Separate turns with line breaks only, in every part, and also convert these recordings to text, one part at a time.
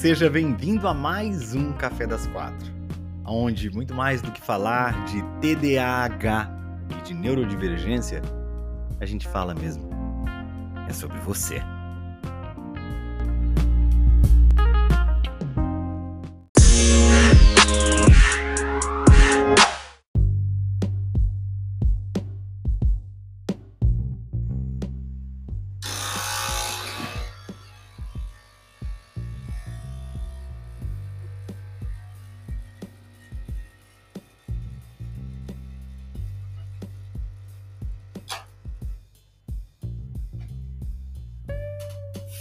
Seja bem-vindo a mais um Café das Quatro, onde muito mais do que falar de TDAH e de neurodivergência, a gente fala mesmo é sobre você.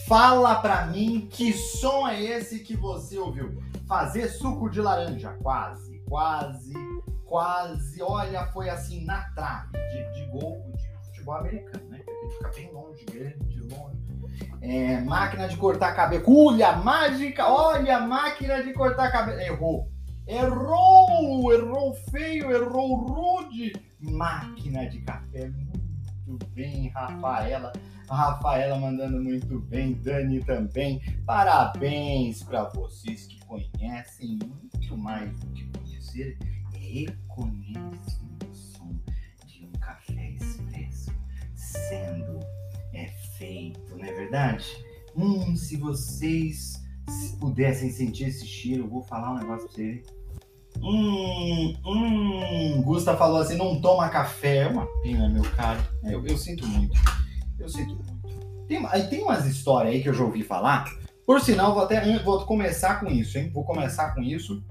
Fala pra mim que som é esse que você ouviu. Fazer suco de laranja, quase, quase, quase. Olha, foi assim na trave de, de gol de futebol americano, né? Ele fica bem longe, grande, longe. É, máquina de cortar cabelo. Culha mágica, olha, máquina de cortar cabelo. Errou. Errou, errou feio, errou rude. Máquina de café, muito bem, Rafaela. A Rafaela mandando muito bem, Dani também. Parabéns para vocês que conhecem muito mais do que conhecer, reconhecem o som de um café expresso sendo é, feito, não é verdade? Hum, se vocês se pudessem sentir esse cheiro, eu vou falar um negócio pra vocês. Hum, hum, Gusta falou assim, não toma café. É uma pena, meu caro. Eu, eu sinto muito. Eu sinto muito. Tem, aí tem umas histórias aí que eu já ouvi falar. Por sinal, vou até vou começar com isso, hein? Vou começar com isso.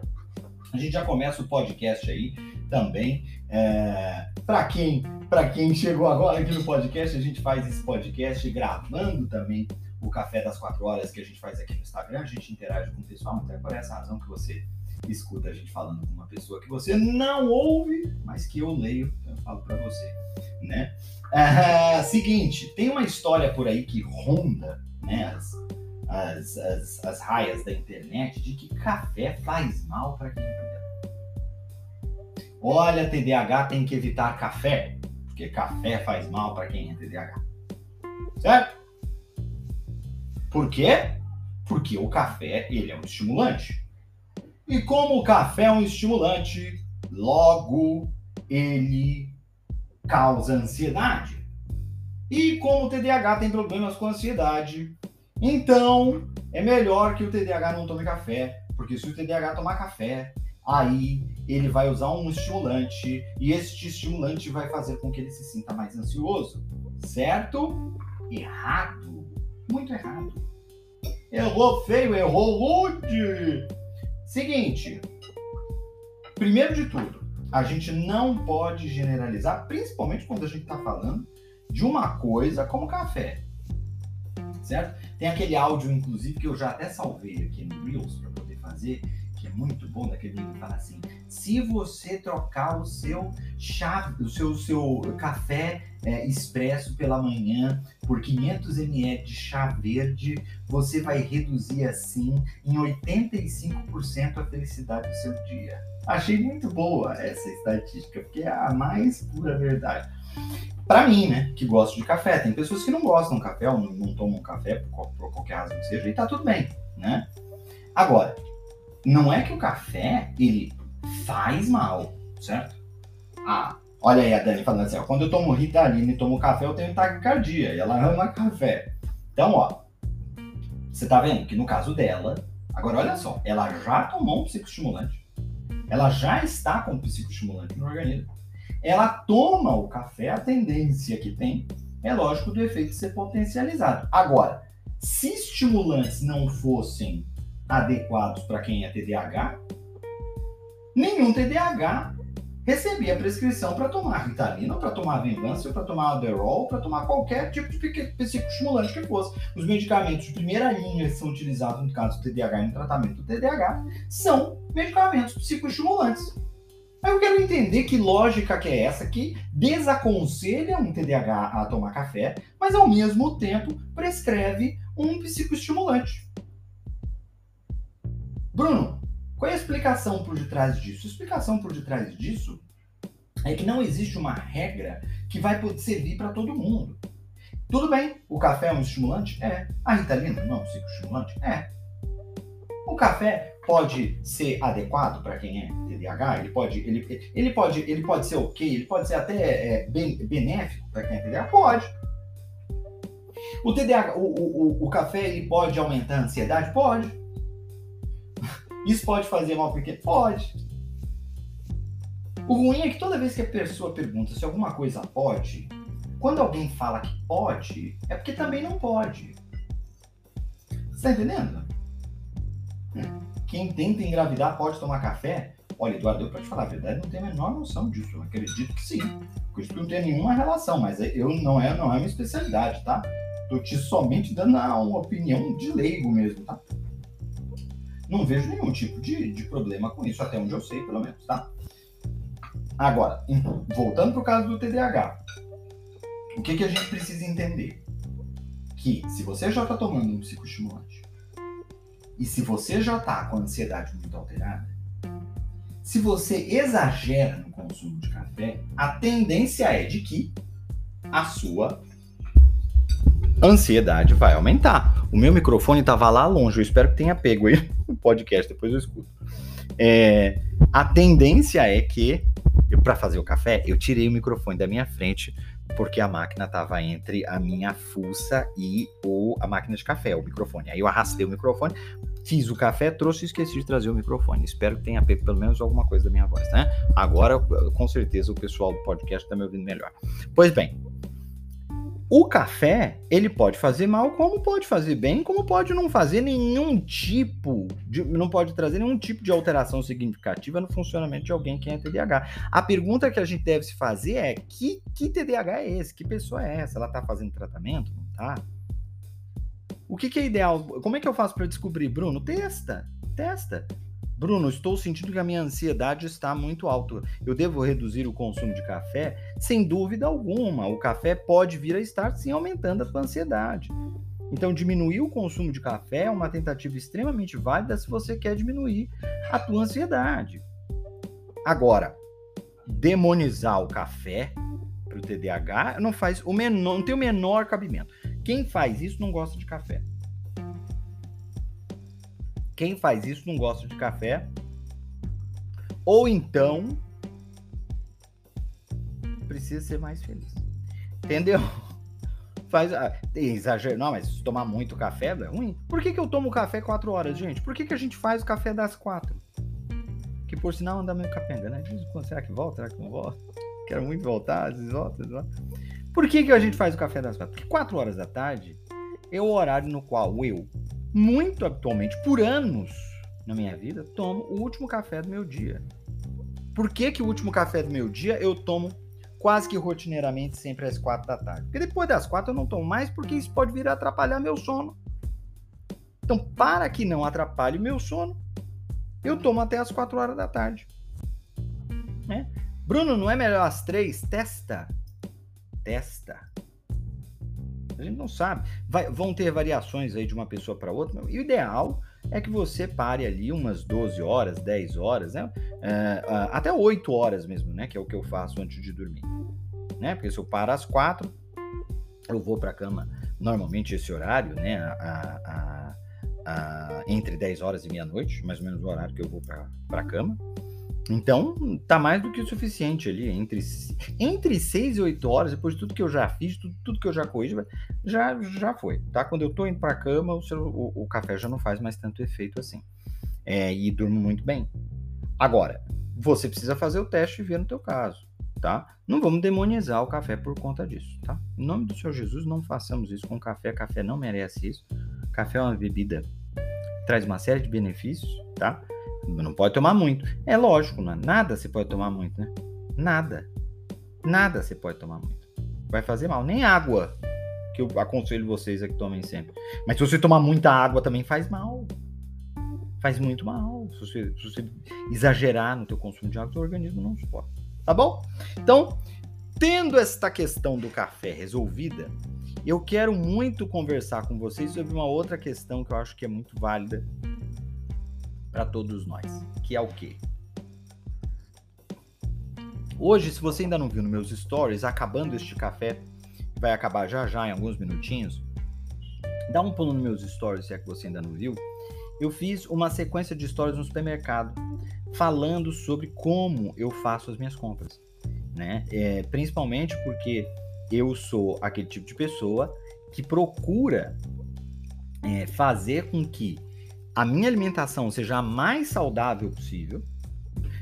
A gente já começa o podcast aí também. É, para quem para quem chegou agora aqui no podcast, a gente faz esse podcast gravando também o Café das Quatro Horas que a gente faz aqui no Instagram. A gente interage com o pessoal, até por essa razão que você escuta a gente falando com uma pessoa que você não ouve, mas que eu leio, então eu falo para você, né? Ah, seguinte, tem uma história por aí que ronda né, as, as, as, as raias da internet de que café faz mal para quem é Olha, TDAH tem que evitar café, porque café faz mal para quem é TDAH. Certo? Por quê? Porque o café, ele é um estimulante. E como o café é um estimulante, logo ele causa ansiedade. E como o TDAH tem problemas com ansiedade, então é melhor que o TDAH não tome café, porque se o TDAH tomar café, aí ele vai usar um estimulante e este estimulante vai fazer com que ele se sinta mais ansioso. Certo? Errado. Muito errado. Errou feio, errou rude. Seguinte. Primeiro de tudo, a gente não pode generalizar, principalmente quando a gente está falando de uma coisa como café. Certo? Tem aquele áudio, inclusive, que eu já até salvei aqui no Reels para poder fazer, que é muito bom, daquele vídeo que fala assim: se você trocar o seu chá, o seu, seu café é, expresso pela manhã por 500 ml de chá verde, você vai reduzir assim em 85% a felicidade do seu dia. Achei muito boa essa estatística, porque é a mais pura verdade. Para mim, né, que gosto de café, tem pessoas que não gostam de café ou não, tomam café por, por qualquer razão que seja, e tá tudo bem, né? Agora, não é que o café, ele faz mal, certo? Ah, olha aí a Dani falando assim, ó, quando eu tomo Ritalina e tomo café, eu tenho taquicardia, e ela ama café. Então, ó, você tá vendo que no caso dela, agora olha só, ela já tomou um psicoestimulante, ela já está com um psicoestimulante no organismo. Ela toma o café, a tendência que tem é lógico do efeito ser potencializado. Agora, se estimulantes não fossem adequados para quem é TDAH, nenhum TDAH recebia prescrição para tomar Ritalina, para tomar Venvanse, para tomar Adderall, para tomar qualquer tipo de psicoestimulante que fosse. Os medicamentos de primeira linha que são utilizados no caso do TDAH e no tratamento do TDAH são medicamentos psicoestimulantes. Aí eu quero entender que lógica que é essa que desaconselha um TDAH a tomar café, mas ao mesmo tempo prescreve um psicoestimulante. Bruno, qual é a explicação por detrás disso? A explicação por detrás disso é que não existe uma regra que vai poder servir para todo mundo. Tudo bem, o café é um estimulante? É. A ritalina não é um psicoestimulante? É. O café pode ser adequado para quem é TDAH, ele pode, ele, ele pode, ele pode ser ok, ele pode ser até é, benéfico para quem é TDAH, pode. O TDAH, o, o, o, café, ele pode aumentar a ansiedade? Pode. Isso pode fazer mal porque pode. O ruim é que toda vez que a pessoa pergunta se alguma coisa pode, quando alguém fala que pode, é porque também não pode. Você tá entendendo? Quem tenta engravidar pode tomar café? Olha, Eduardo, eu para te falar a verdade, não tenho a menor noção disso. Eu acredito que sim. Por isso não tem nenhuma relação, mas eu não é, não é minha especialidade, tá? Tô te somente dando uma opinião de leigo mesmo, tá? Não vejo nenhum tipo de, de problema com isso, até onde eu sei, pelo menos, tá? Agora, voltando para o caso do TDAH, o que, que a gente precisa entender? Que se você já está tomando um psicoestimulante e se você já está com a ansiedade muito alterada, se você exagera no consumo de café, a tendência é de que a sua ansiedade vai aumentar. O meu microfone estava lá longe, eu espero que tenha pego aí no podcast, depois eu escuto. É, a tendência é que, para fazer o café, eu tirei o microfone da minha frente, porque a máquina estava entre a minha fuça e o, a máquina de café, o microfone. Aí eu arrastei o microfone, fiz o café, trouxe e esqueci de trazer o microfone. Espero que tenha pego pelo menos alguma coisa da minha voz, né? Agora, com certeza, o pessoal do podcast está me ouvindo melhor. Pois bem, o café, ele pode fazer mal, como pode fazer bem, como pode não fazer nenhum tipo, de, não pode trazer nenhum tipo de alteração significativa no funcionamento de alguém que é TDAH. A pergunta que a gente deve se fazer é: que, que TDAH é esse? Que pessoa é essa? Ela está fazendo tratamento? Não tá? O que, que é ideal? Como é que eu faço para descobrir, Bruno? Testa, testa. Bruno, estou sentindo que a minha ansiedade está muito alta. Eu devo reduzir o consumo de café? Sem dúvida alguma. O café pode vir a estar sim aumentando a tua ansiedade. Então, diminuir o consumo de café é uma tentativa extremamente válida se você quer diminuir a tua ansiedade. Agora, demonizar o café para o TDAH não faz o menor, não tem o menor cabimento. Quem faz isso não gosta de café. Quem faz isso não gosta de café. Ou então precisa ser mais feliz. Entendeu? Faz. Ah, exagero. Não, mas tomar muito café é ruim. Por que, que eu tomo café 4 horas, gente? Por que, que a gente faz o café das 4? Que por sinal anda meio capenga, né? Será que volta? Será que não volta? Quero muito voltar, às vezes volta, às vezes volta. Por que, que a gente faz o café das 4? Porque 4 horas da tarde é o horário no qual eu muito habitualmente, por anos na minha vida, tomo o último café do meu dia. Por que, que o último café do meu dia eu tomo quase que rotineiramente sempre às quatro da tarde? Porque depois das quatro eu não tomo mais, porque isso pode vir a atrapalhar meu sono. Então, para que não atrapalhe o meu sono, eu tomo até as quatro horas da tarde. Né? Bruno, não é melhor às três? Testa. Testa. A gente não sabe. Vai, vão ter variações aí de uma pessoa para outra. E o ideal é que você pare ali umas 12 horas, 10 horas, né? É, até 8 horas mesmo, né? Que é o que eu faço antes de dormir. Né? Porque se eu paro às 4, eu vou para a cama normalmente esse horário, né? A, a, a, entre 10 horas e meia-noite, mais ou menos o horário que eu vou para a cama. Então, tá mais do que o suficiente ali. Entre, entre 6 e 8 horas, depois de tudo que eu já fiz, tudo, tudo que eu já corri, já, já foi. Tá? Quando eu tô indo pra cama, o, o, o café já não faz mais tanto efeito assim. É, e durmo muito bem. Agora, você precisa fazer o teste e ver no teu caso. Tá? Não vamos demonizar o café por conta disso, tá? Em nome do Senhor Jesus, não façamos isso com café. Café não merece isso. Café é uma bebida traz uma série de benefícios, tá? Não pode tomar muito. É lógico, né? nada você pode tomar muito, né? Nada. Nada você pode tomar muito. Vai fazer mal. Nem água, que eu aconselho vocês a que tomem sempre. Mas se você tomar muita água também faz mal. Faz muito mal. Se você, se você exagerar no teu consumo de água, o organismo não suporta. Tá bom? Então, tendo esta questão do café resolvida, eu quero muito conversar com vocês sobre uma outra questão que eu acho que é muito válida para todos nós, que é o quê? Hoje, se você ainda não viu nos meus stories, acabando este café, vai acabar já já em alguns minutinhos, dá um pulo nos meus stories se é que você ainda não viu eu fiz uma sequência de histórias no supermercado falando sobre como eu faço as minhas compras, né? É, principalmente porque eu sou aquele tipo de pessoa que procura é, fazer com que a minha alimentação seja a mais saudável possível,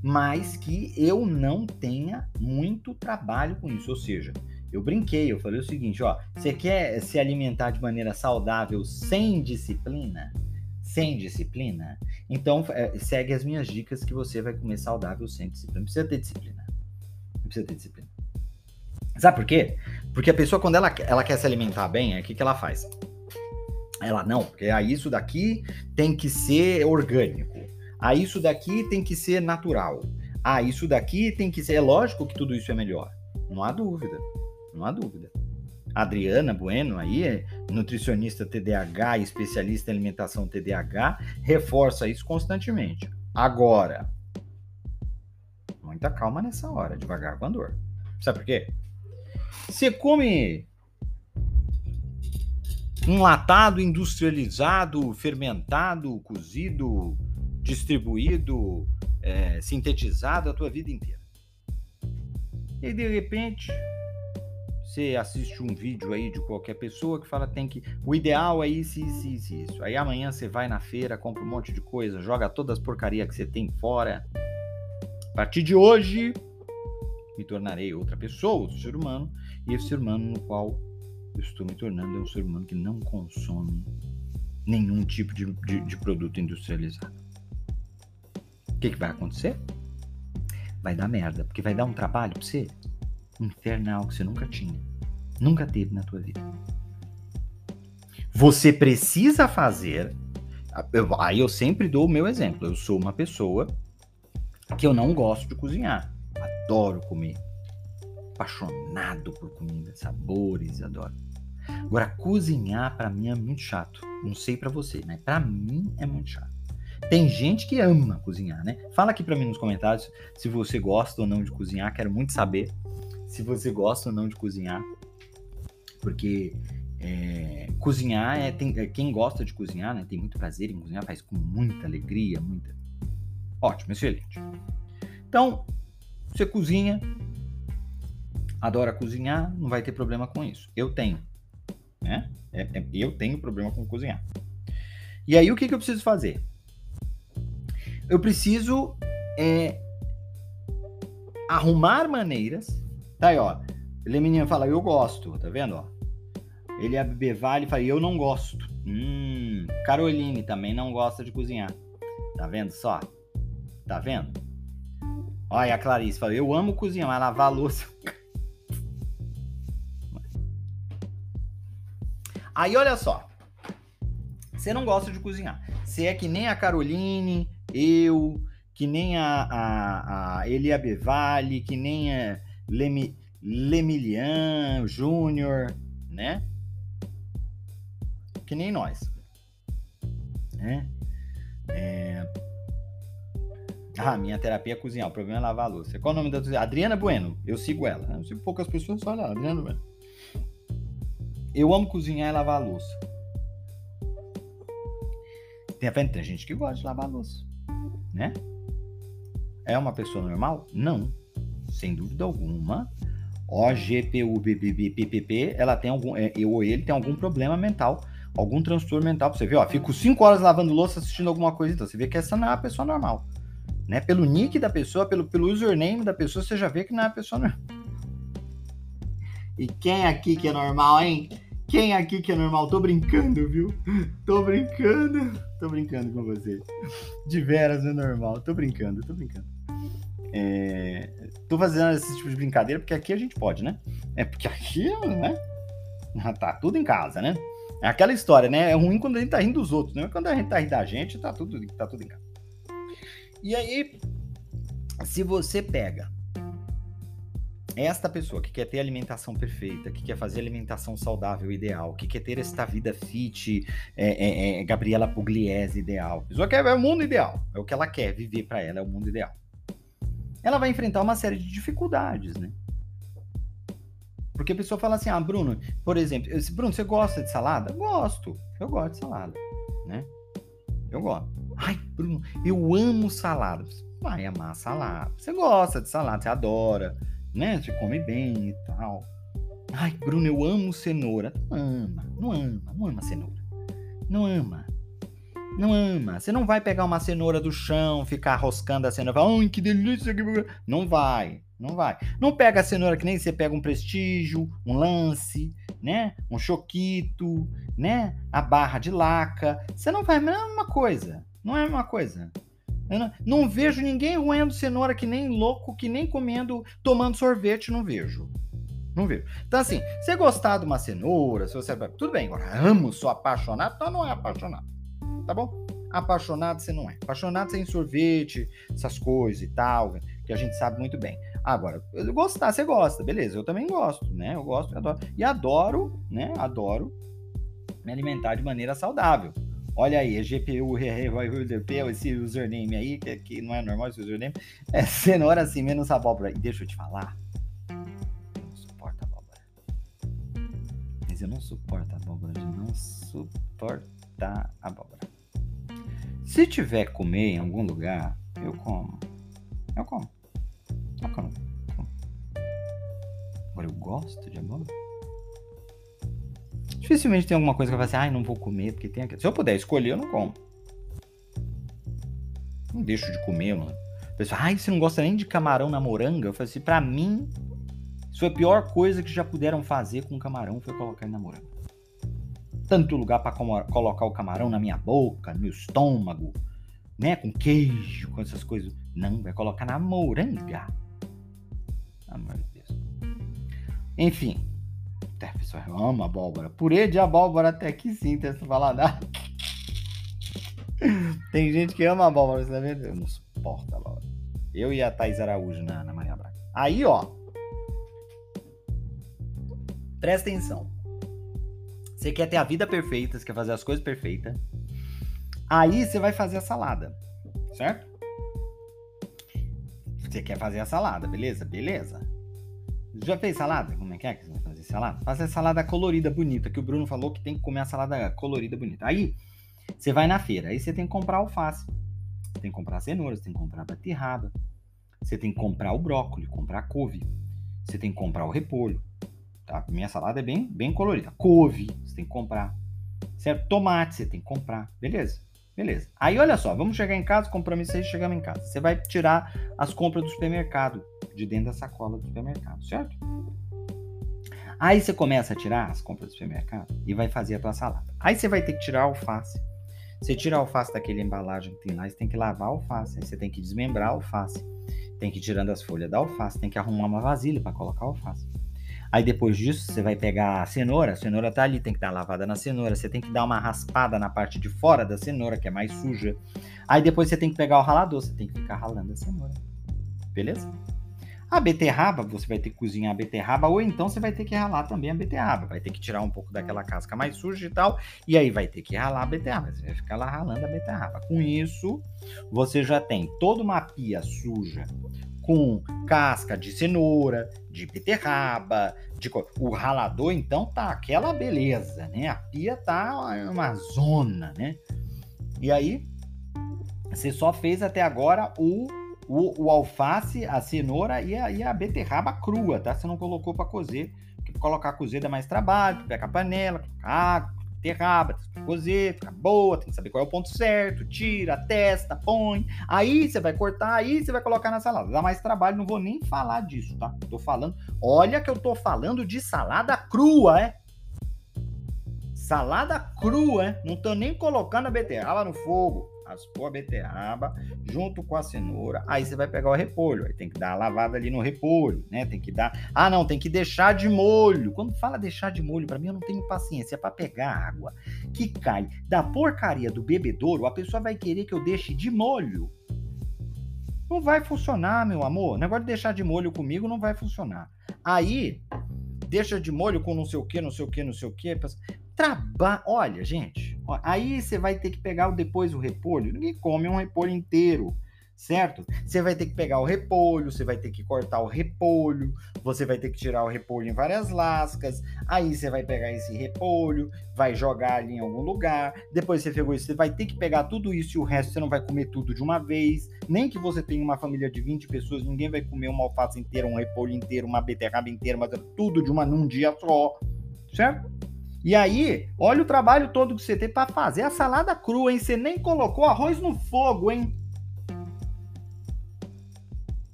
mas que eu não tenha muito trabalho com isso. Ou seja, eu brinquei, eu falei o seguinte, ó, você quer se alimentar de maneira saudável sem disciplina? Sem disciplina? Então é, segue as minhas dicas que você vai comer saudável sem disciplina. Não precisa ter disciplina. Não precisa ter disciplina. Sabe por quê? Porque a pessoa, quando ela, ela quer se alimentar bem, o que, que ela faz? Ela, não, porque isso daqui tem que ser orgânico. Ah, isso daqui tem que ser natural. Ah, isso daqui tem que ser. É lógico que tudo isso é melhor. Não há dúvida. Não há dúvida. Adriana Bueno, aí, é nutricionista TDAH, especialista em alimentação TDAH, reforça isso constantemente. Agora, muita calma nessa hora, devagar com a dor. Sabe por quê? Você come enlatado, industrializado, fermentado, cozido, distribuído, é, sintetizado a tua vida inteira. E de repente, você assiste um vídeo aí de qualquer pessoa que fala tem que. O ideal é isso, isso, isso, isso. Aí amanhã você vai na feira, compra um monte de coisa, joga todas as porcarias que você tem fora. A partir de hoje, me tornarei outra pessoa, outro ser humano, e esse ser humano no qual eu estou me tornando um ser humano que não consome nenhum tipo de, de, de produto industrializado. O que, que vai acontecer? Vai dar merda, porque vai dar um trabalho pra você infernal que você nunca tinha, nunca teve na tua vida. Você precisa fazer. Eu, aí eu sempre dou o meu exemplo. Eu sou uma pessoa que eu não gosto de cozinhar. Adoro comer. Apaixonado por comida, sabores, adoro. Agora, cozinhar para mim é muito chato. Não sei para você, mas para mim é muito chato. Tem gente que ama cozinhar, né? Fala aqui para mim nos comentários se você gosta ou não de cozinhar. Quero muito saber se você gosta ou não de cozinhar, porque é, cozinhar é, tem, é, quem gosta de cozinhar, né, tem muito prazer em cozinhar, faz com muita alegria, muita. Ótimo, excelente. Então, você cozinha, adora cozinhar, não vai ter problema com isso. Eu tenho, né? É, é, eu tenho problema com cozinhar. E aí o que, que eu preciso fazer? Eu preciso é, arrumar maneiras Tá aí, ó. Ele menino fala, eu gosto, tá vendo, ó? Ele é Bevale fala, eu não gosto. Hum, Caroline também não gosta de cozinhar. Tá vendo só? Tá vendo? Olha a Clarice fala, eu amo cozinhar, mas lavar louça. Aí olha só. Você não gosta de cozinhar. Você é que nem a Caroline, eu, que nem a, a, a Elia Bevale, que nem a Lemi, Lemilian Júnior, né? Que nem nós. Né? É... Ah, minha terapia é cozinhar, o problema é lavar a louça. Qual o nome da Adriana Bueno, eu sigo ela. Eu sigo poucas pessoas, só olha lá, Adriana Bueno. Eu amo cozinhar e lavar a louça. Tem, tem gente que gosta de lavar a louça, né? É uma pessoa normal? Não sem dúvida alguma, OGPUBBPPP, ela tem algum, é, eu ou ele tem algum problema mental, algum transtorno mental. Você vê, ó, fico cinco horas lavando louça assistindo alguma coisa, então você vê que essa não é uma pessoa normal. Né? Pelo nick da pessoa, pelo, pelo username da pessoa, você já vê que não é uma pessoa normal. E quem aqui que é normal, hein? Quem aqui que é normal? Tô brincando, viu? Tô brincando. Tô brincando com você. De veras é normal. Tô brincando, tô brincando. É, tô fazendo esse tipo de brincadeira porque aqui a gente pode, né? É porque aqui, né? Tá tudo em casa, né? É aquela história, né? É ruim quando a gente tá rindo dos outros, né? Quando a gente tá rindo da gente, tá tudo, tá tudo em casa. E aí, se você pega esta pessoa que quer ter alimentação perfeita, que quer fazer alimentação saudável ideal, que quer ter esta vida fit, é, é, é Gabriela Pugliese ideal, a pessoa quer é o mundo ideal, é o que ela quer viver para ela, é o mundo ideal ela vai enfrentar uma série de dificuldades, né? Porque a pessoa fala assim, ah, Bruno, por exemplo, Bruno, você gosta de salada? Gosto, eu gosto de salada, né? Eu gosto. Ai, Bruno, eu amo salada. Vai amar salada. Você gosta de salada, você adora, né? Você come bem e tal. Ai, Bruno, eu amo cenoura. Não ama, não ama, não ama cenoura. Não ama. Não ama. Você não vai pegar uma cenoura do chão, ficar roscando a cenoura. Ai, que delícia. Não vai. Não vai. Não pega a cenoura que nem você pega um prestígio, um lance, né? Um choquito, né? A barra de laca. Você não vai. Não é uma coisa. Não é uma coisa. Não, não, vejo ninguém roendo cenoura que nem louco, que nem comendo, tomando sorvete, não vejo. Não vejo. Então, assim, se gostar de uma cenoura, se você. Tudo bem, agora amo, sou apaixonado, então não é apaixonado. Tá bom? Apaixonado você não é. Apaixonado você é em sorvete, essas coisas e tal, que a gente sabe muito bem. Agora, gostar, você gosta, beleza, eu também gosto, né? Eu gosto adoro. E adoro, né? Adoro me alimentar de maneira saudável. Olha aí, é GPU, esse username aí, que, que não é normal esse username. É cenoura assim, menos abóbora. E deixa eu te falar, eu não suporto abóbora. Mas eu não suporto abóbora, eu não suporta abóbora. Se tiver comer em algum lugar, eu como. Eu como. Eu como. Agora eu gosto de abóbora. Dificilmente tem alguma coisa que eu falo assim, ai, não vou comer, porque tem aquilo. Se eu puder escolher, eu não como. Não deixo de comer, mano. Pessoal, ai, você não gosta nem de camarão na moranga? Eu falei assim, pra mim, isso foi a pior coisa que já puderam fazer com camarão foi colocar ele na moranga. Tanto lugar para colocar o camarão na minha boca, no meu estômago, né? Com queijo, com essas coisas. Não, vai colocar na moranga. Amor de Deus. Enfim. Até a pessoa ama abóbora. Purê de abóbora até que sim, tem essa paladar. tem gente que ama abóbora, você tá vendo? Eu não suporto abóbora. Eu e a Thais Araújo na, na Maria Braga. Aí, ó. Presta atenção. Você quer ter a vida perfeita, você quer fazer as coisas perfeitas. Aí você vai fazer a salada, certo? Você quer fazer a salada, beleza? Beleza. Já fez salada? Como é que é que você salada? Fazer salada colorida, bonita, que o Bruno falou que tem que comer a salada colorida, bonita. Aí, você vai na feira, aí você tem que comprar alface. Você tem que comprar cenoura, você tem que comprar beterraba. Você tem que comprar o brócolis, comprar couve. Você tem que comprar o repolho. Tá? Minha salada é bem, bem colorida. Couve, você tem que comprar. Certo? Tomate, você tem que comprar. Beleza? Beleza. Aí olha só, vamos chegar em casa, compromisso aí, chegamos em casa. Você vai tirar as compras do supermercado, de dentro da sacola do supermercado, certo? Aí você começa a tirar as compras do supermercado e vai fazer a tua salada. Aí você vai ter que tirar a alface. Você tira a alface daquele embalagem que tem lá, você tem que lavar a alface, aí você tem que desmembrar a alface. Tem que ir tirando as folhas da alface, tem que arrumar uma vasilha para colocar a alface. Aí depois disso, você vai pegar a cenoura, a cenoura tá ali, tem que dar lavada na cenoura, você tem que dar uma raspada na parte de fora da cenoura, que é mais suja. Aí depois você tem que pegar o ralador, você tem que ficar ralando a cenoura. Beleza? A beterraba, você vai ter que cozinhar a beterraba, ou então você vai ter que ralar também a beterraba. Vai ter que tirar um pouco daquela casca mais suja e tal, e aí vai ter que ralar a beterraba. Você vai ficar lá ralando a beterraba. Com isso, você já tem toda uma pia suja com casca de cenoura, de beterraba, de o ralador então tá aquela beleza, né? A pia tá uma zona, né? E aí você só fez até agora o, o, o alface, a cenoura e a, e a beterraba crua, tá? Você não colocou para cozer, porque colocar cozer dá mais trabalho, pega a panela, água, beterraba, cozer, fica boa, tem que saber qual é o ponto certo, tira, testa, põe. Aí você vai cortar, aí você vai colocar na salada. Dá mais trabalho, não vou nem falar disso, tá? Tô falando, olha que eu tô falando de salada crua, é? Salada crua, é? Não tô nem colocando a beterraba no fogo raspou a beterraba junto com a cenoura. Aí você vai pegar o repolho. Aí tem que dar a lavada ali no repolho, né? Tem que dar. Ah, não, tem que deixar de molho. Quando fala deixar de molho, para mim eu não tenho paciência. É para pegar água que cai da porcaria do bebedouro, a pessoa vai querer que eu deixe de molho. Não vai funcionar, meu amor. O negócio de deixar de molho comigo não vai funcionar. Aí, deixa de molho com não sei o que, não sei o que, não sei o que. Traba... Olha, gente, ó, aí você vai ter que pegar depois o repolho. Ninguém come um repolho inteiro. certo? Você vai ter que pegar o repolho, você vai ter que cortar o repolho, você vai ter que tirar o repolho em várias lascas, aí você vai pegar esse repolho, vai jogar ali em algum lugar, depois você pegou isso, você vai ter que pegar tudo isso e o resto você não vai comer tudo de uma vez, nem que você tenha uma família de 20 pessoas, ninguém vai comer uma alface inteira, um repolho inteiro, uma beterraba inteira, mas é tudo de uma num dia só, certo? E aí, olha o trabalho todo que você tem para fazer a salada crua, hein? Você nem colocou arroz no fogo, hein?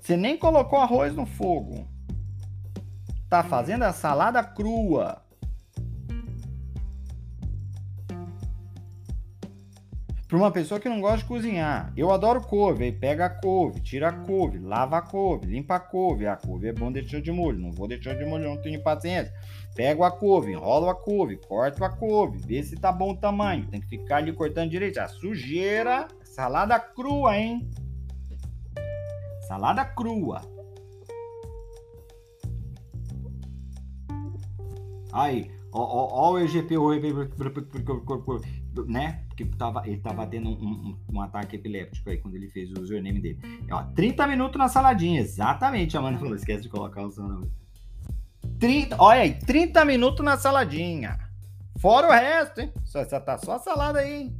Você nem colocou arroz no fogo. Tá fazendo a salada crua. Para uma pessoa que não gosta de cozinhar, eu adoro couve. Aí pega a couve, tira a couve, lava a couve, limpa a couve. A couve é bom deixar de molho. Não vou deixar de molho, não tenho paciência. Pego a couve, enrolo a couve, corto a couve, vê se tá bom o tamanho. Tem que ficar ali cortando direito. A sujeira, salada crua, hein? Salada crua. Aí, ó, ó, ó o EGP, né? Porque tava, ele tava tendo um, um, um, ataque epiléptico aí quando ele fez o username dele. Ó, 30 minutos na saladinha, exatamente. A Amanda falou: esquece de colocar o seu nome. 30, olha aí, 30 minutos na saladinha. Fora o resto, hein? Só, só tá só a salada aí, hein?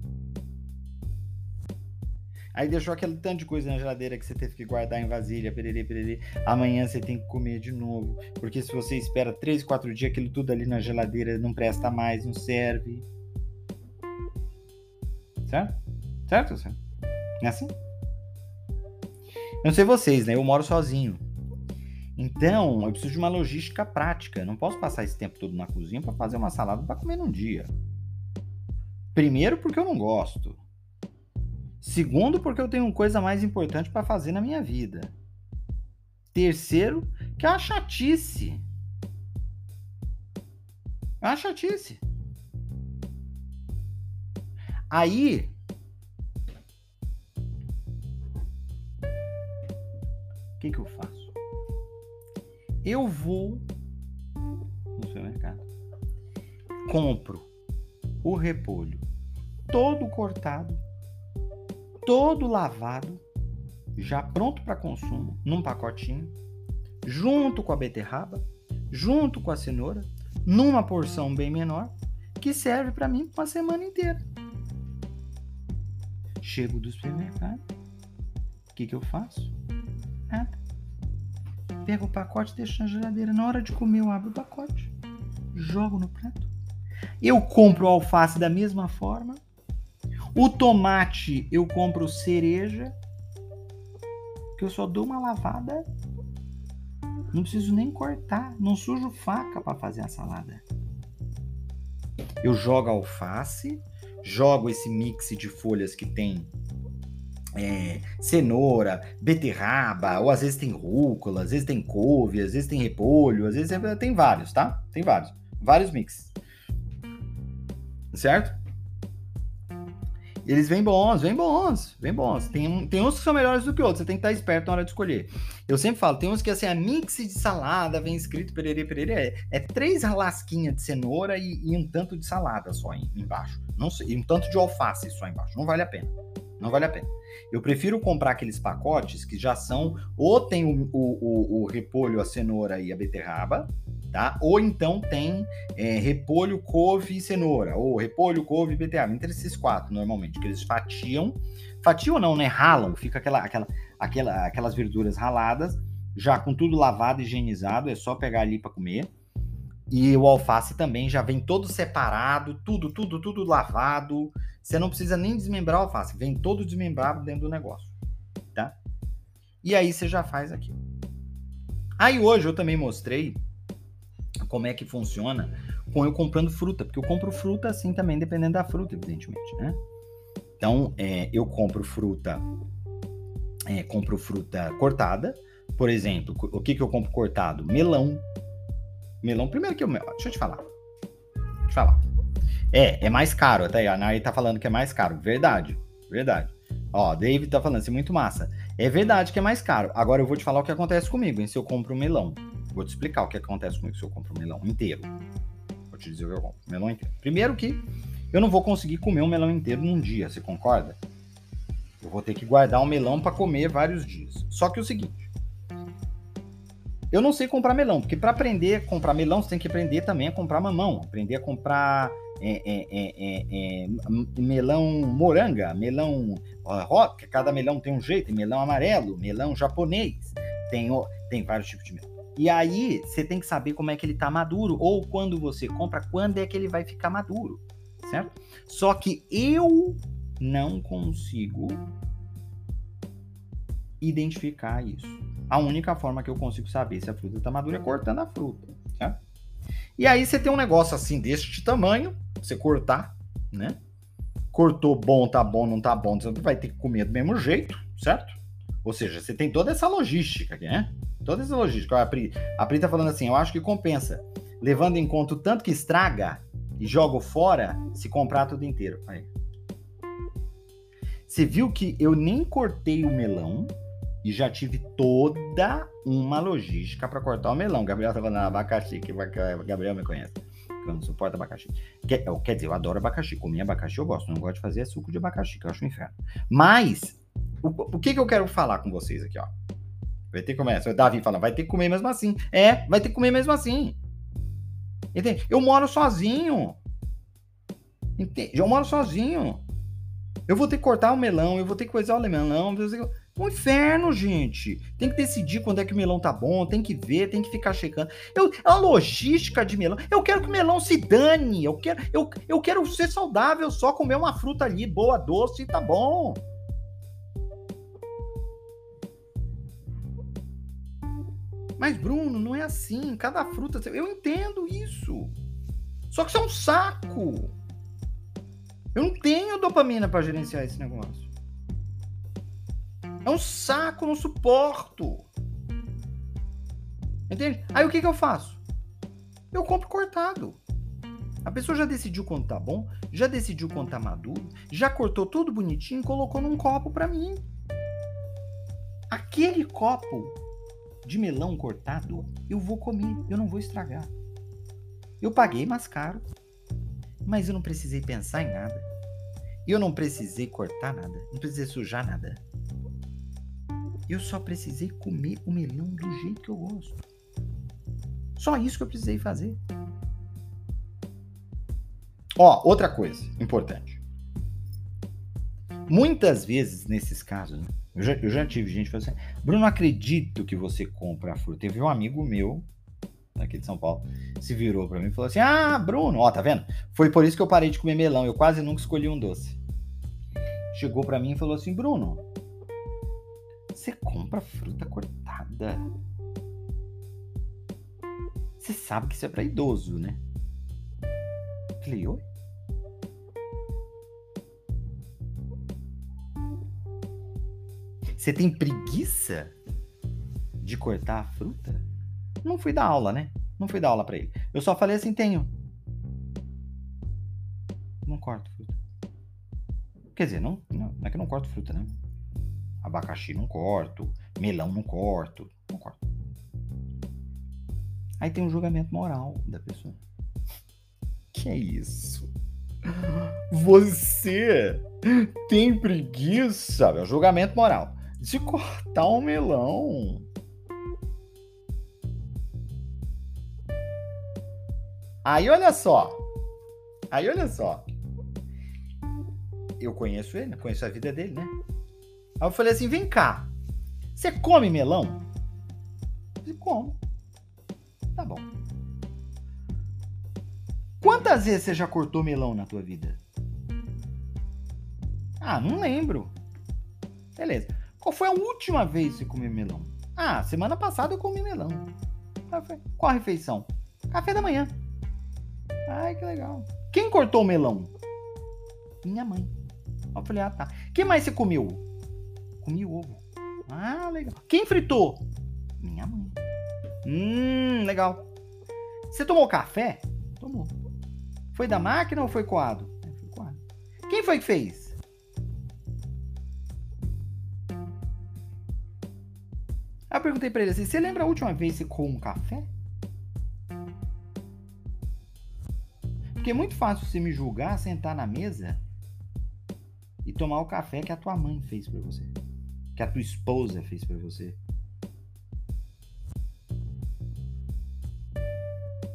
Aí deixou aquele tanto de coisa na geladeira que você teve que guardar em vasilha, perere, perere. Amanhã você tem que comer de novo. Porque se você espera 3, 4 dias, aquilo tudo ali na geladeira não presta mais, não serve. Certo? Certo? Não é assim? Não sei vocês, né? Eu moro sozinho. Então, eu preciso de uma logística prática. Eu não posso passar esse tempo todo na cozinha para fazer uma salada para comer num dia. Primeiro, porque eu não gosto. Segundo, porque eu tenho coisa mais importante para fazer na minha vida. Terceiro, que é uma chatice. É uma chatice. Aí. O que, que eu faço? Eu vou no supermercado, compro o repolho todo cortado todo lavado, já pronto para consumo, num pacotinho, junto com a beterraba, junto com a cenoura, numa porção bem menor, que serve para mim uma semana inteira. Chego do supermercado, o que, que eu faço? Nada. Pego o pacote deixo na geladeira. Na hora de comer, eu abro o pacote, jogo no prato. Eu compro o alface da mesma forma, o tomate eu compro cereja, que eu só dou uma lavada. Não preciso nem cortar, não sujo faca para fazer a salada. Eu jogo alface, jogo esse mix de folhas que tem é, cenoura, beterraba, ou às vezes tem rúcula, às vezes tem couve, às vezes tem repolho, às vezes tem vários, tá? Tem vários, vários mix. Certo? Eles vêm bons, vêm bons, vêm bons. Tem, tem uns que são melhores do que outros, você tem que estar esperto na hora de escolher. Eu sempre falo, tem uns que assim, a mix de salada vem escrito perere, perere, é, é três lasquinhas de cenoura e, e, um tanto de salada só em, embaixo. Não, e um tanto de alface só embaixo. Não vale a pena. Não vale a pena. Eu prefiro comprar aqueles pacotes que já são, ou tem o, o, o, o repolho, a cenoura e a beterraba, tá? Ou então tem é, repolho, couve e cenoura, ou repolho, couve e beterraba, entre esses quatro, normalmente, que eles fatiam, fatiam não, né? Ralam, fica aquela, aquela, aquela, aquelas verduras raladas, já com tudo lavado, higienizado, é só pegar ali para comer. E o alface também já vem todo separado, tudo, tudo, tudo lavado. Você não precisa nem desmembrar o alface, vem todo desmembrado dentro do negócio, tá? E aí você já faz aquilo. Aí hoje eu também mostrei como é que funciona com eu comprando fruta, porque eu compro fruta assim também, dependendo da fruta, evidentemente, né? Então, é, eu compro fruta, é, compro fruta cortada, por exemplo, o que, que eu compro cortado? Melão. Melão, primeiro que eu. Deixa eu te falar. Deixa eu te falar. É, é mais caro, até a Nari tá falando que é mais caro. Verdade, verdade. Ó, David tá falando, é muito massa. É verdade que é mais caro. Agora eu vou te falar o que acontece comigo, hein, se eu compro um melão. Vou te explicar o que acontece comigo se eu compro um melão inteiro. Vou te dizer o que eu compro. Melão inteiro. Primeiro que eu não vou conseguir comer um melão inteiro num dia, você concorda? Eu vou ter que guardar um melão para comer vários dias. Só que é o seguinte, eu não sei comprar melão, porque para aprender a comprar melão, você tem que aprender também a comprar mamão, aprender a comprar é, é, é, é, é melão moranga, melão rock, cada melão tem um jeito, melão amarelo, melão japonês, tem, tem vários tipos de melão. E aí você tem que saber como é que ele está maduro, ou quando você compra, quando é que ele vai ficar maduro, certo? Só que eu não consigo identificar isso. A única forma que eu consigo saber se a fruta está madura é cortando a fruta, certo? E aí você tem um negócio assim deste tamanho, você cortar, né? Cortou bom, tá bom, não tá bom, você vai ter que comer do mesmo jeito, certo? Ou seja, você tem toda essa logística aqui, né? Toda essa logística. A Pri, a Pri tá falando assim, eu acho que compensa, levando em conta o tanto que estraga e jogo fora se comprar tudo inteiro. Aí. Você viu que eu nem cortei o melão e já tive toda uma logística para cortar o melão. Gabriel tá falando abacaxi, que Gabriel me conhece eu não suporto abacaxi. Quer, quer dizer, eu adoro abacaxi. Comer abacaxi eu gosto. Não gosto de fazer suco de abacaxi, que eu acho um inferno. Mas, o, o que, que eu quero falar com vocês aqui, ó? Vai ter que comer. O Davi fala, vai ter que comer mesmo assim. É, vai ter que comer mesmo assim. Entende? Eu moro sozinho. Entende? Eu moro sozinho. Eu vou ter que cortar o melão, eu vou ter que coisar o melão. Eu vou ter que... Um inferno, gente. Tem que decidir quando é que o melão tá bom, tem que ver, tem que ficar checando. Eu, a logística de melão. Eu quero que o melão se dane. Eu quero, eu, eu quero ser saudável, só comer uma fruta ali, boa, doce, e tá bom. Mas, Bruno, não é assim. Cada fruta. Eu entendo isso. Só que isso é um saco. Eu não tenho dopamina para gerenciar esse negócio. É um saco, não suporto. Entende? Aí o que, que eu faço? Eu compro cortado. A pessoa já decidiu quanto tá bom, já decidiu quanto tá maduro, já cortou tudo bonitinho e colocou num copo para mim. Aquele copo de melão cortado, eu vou comer, eu não vou estragar. Eu paguei mais caro, mas eu não precisei pensar em nada. Eu não precisei cortar nada, não precisei sujar nada. Eu só precisei comer o melão do jeito que eu gosto. Só isso que eu precisei fazer. Ó, outra coisa importante. Muitas vezes, nesses casos, né, eu, já, eu já tive gente falando assim: Bruno, acredito que você compra a fruta. Teve um amigo meu, aqui de São Paulo, se virou para mim e falou assim: Ah, Bruno, ó, tá vendo? Foi por isso que eu parei de comer melão. Eu quase nunca escolhi um doce. Chegou para mim e falou assim: Bruno, você compra fruta cortada. Você sabe que isso é para idoso, né? Falei, oi? Você tem preguiça de cortar a fruta? Não fui dar aula, né? Não fui dar aula para ele. Eu só falei assim, tenho. Não corto fruta. Quer dizer, não, não, não é que eu não corto fruta, né? Abacaxi não corto, melão não corto, não corto. Aí tem um julgamento moral da pessoa. Que é isso? Você tem preguiça, é o julgamento moral, de cortar um melão. Aí olha só. Aí olha só. Eu conheço ele, conheço a vida dele, né? Aí eu falei assim: vem cá, você come melão? Eu como. Tá bom. Quantas vezes você já cortou melão na tua vida? Ah, não lembro. Beleza. Qual foi a última vez que você comeu melão? Ah, semana passada eu comi melão. Qual a refeição? Café da manhã. Ai, que legal. Quem cortou o melão? Minha mãe. Eu falei, ah, tá. Quem mais você comeu? Comi ovo. Ah, legal. Quem fritou? Minha mãe. Hum, legal. Você tomou café? Tomou. Foi da máquina ou foi coado? É, foi coado. Quem foi que fez? Aí eu perguntei pra ele assim: você lembra a última vez que com um café? Porque é muito fácil você me julgar, sentar na mesa
e tomar o café que a tua mãe fez para você, que a tua esposa fez para você,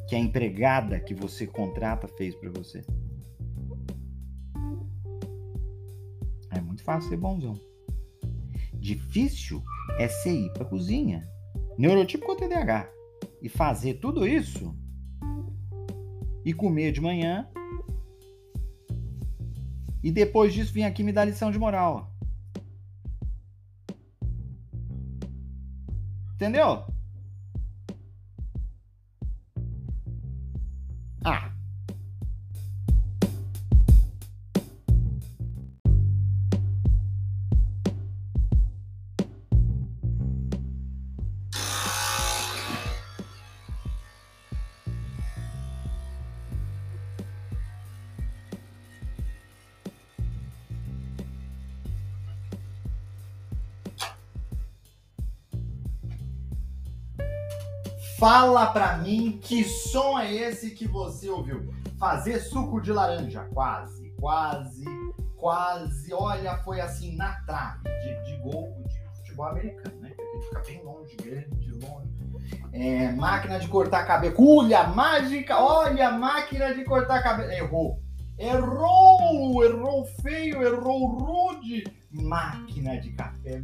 que a empregada que você contrata fez para você. É muito fácil ser bonzão. Difícil é ser ir para cozinha, neurotipo com TDAH, e fazer tudo isso e comer de manhã e depois disso vir aqui me dar lição de moral. Entendeu?
Fala pra mim que som é esse que você ouviu. Fazer suco de laranja, quase, quase, quase. Olha, foi assim na trave de, de gol de futebol americano, né? Ele fica bem longe, grande, longe. É, máquina de cortar cabelo. Culha mágica, olha, máquina de cortar cabelo. Errou. Errou, errou feio, errou rude. Máquina de café,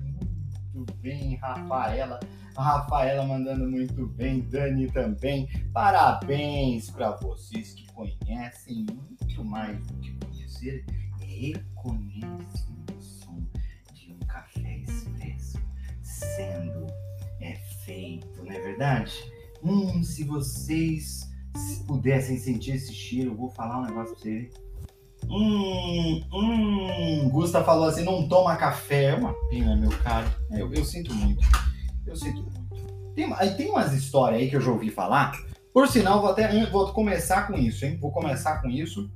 muito bem, Rafaela. A Rafaela mandando muito bem, Dani também. Parabéns para vocês que conhecem muito mais do que conhecer, reconhecem o som de um café expresso sendo é, feito, não é verdade? Hum, se vocês se pudessem sentir esse cheiro, eu vou falar um negócio pra vocês. Hum, hum, Gusta falou assim, não toma café. É uma pena, meu caro. Eu, eu sinto muito. Eu sinto muito. Tem, tem umas histórias aí que eu já ouvi falar. Por sinal, vou até vou começar com isso, hein? Vou começar com isso.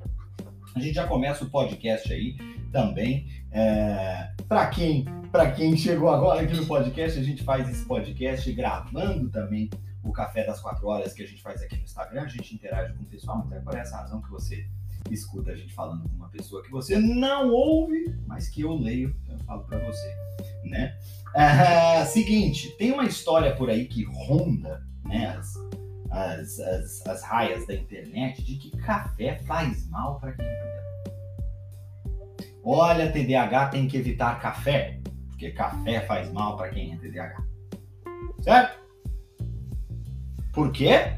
A gente já começa o podcast aí também. É, para quem para quem chegou agora aqui no podcast, a gente faz esse podcast gravando também o Café das Quatro Horas que a gente faz aqui no Instagram. A gente interage com o pessoal, então é por essa razão que você escuta a gente falando com uma pessoa que você não ouve, mas que eu leio, então eu falo para você, né? Ah, seguinte, tem uma história por aí que ronda né, as, as, as, as raias da internet de que café faz mal para quem é Olha, TDAH tem que evitar café, porque café faz mal para quem é TDAH. Certo? Por quê?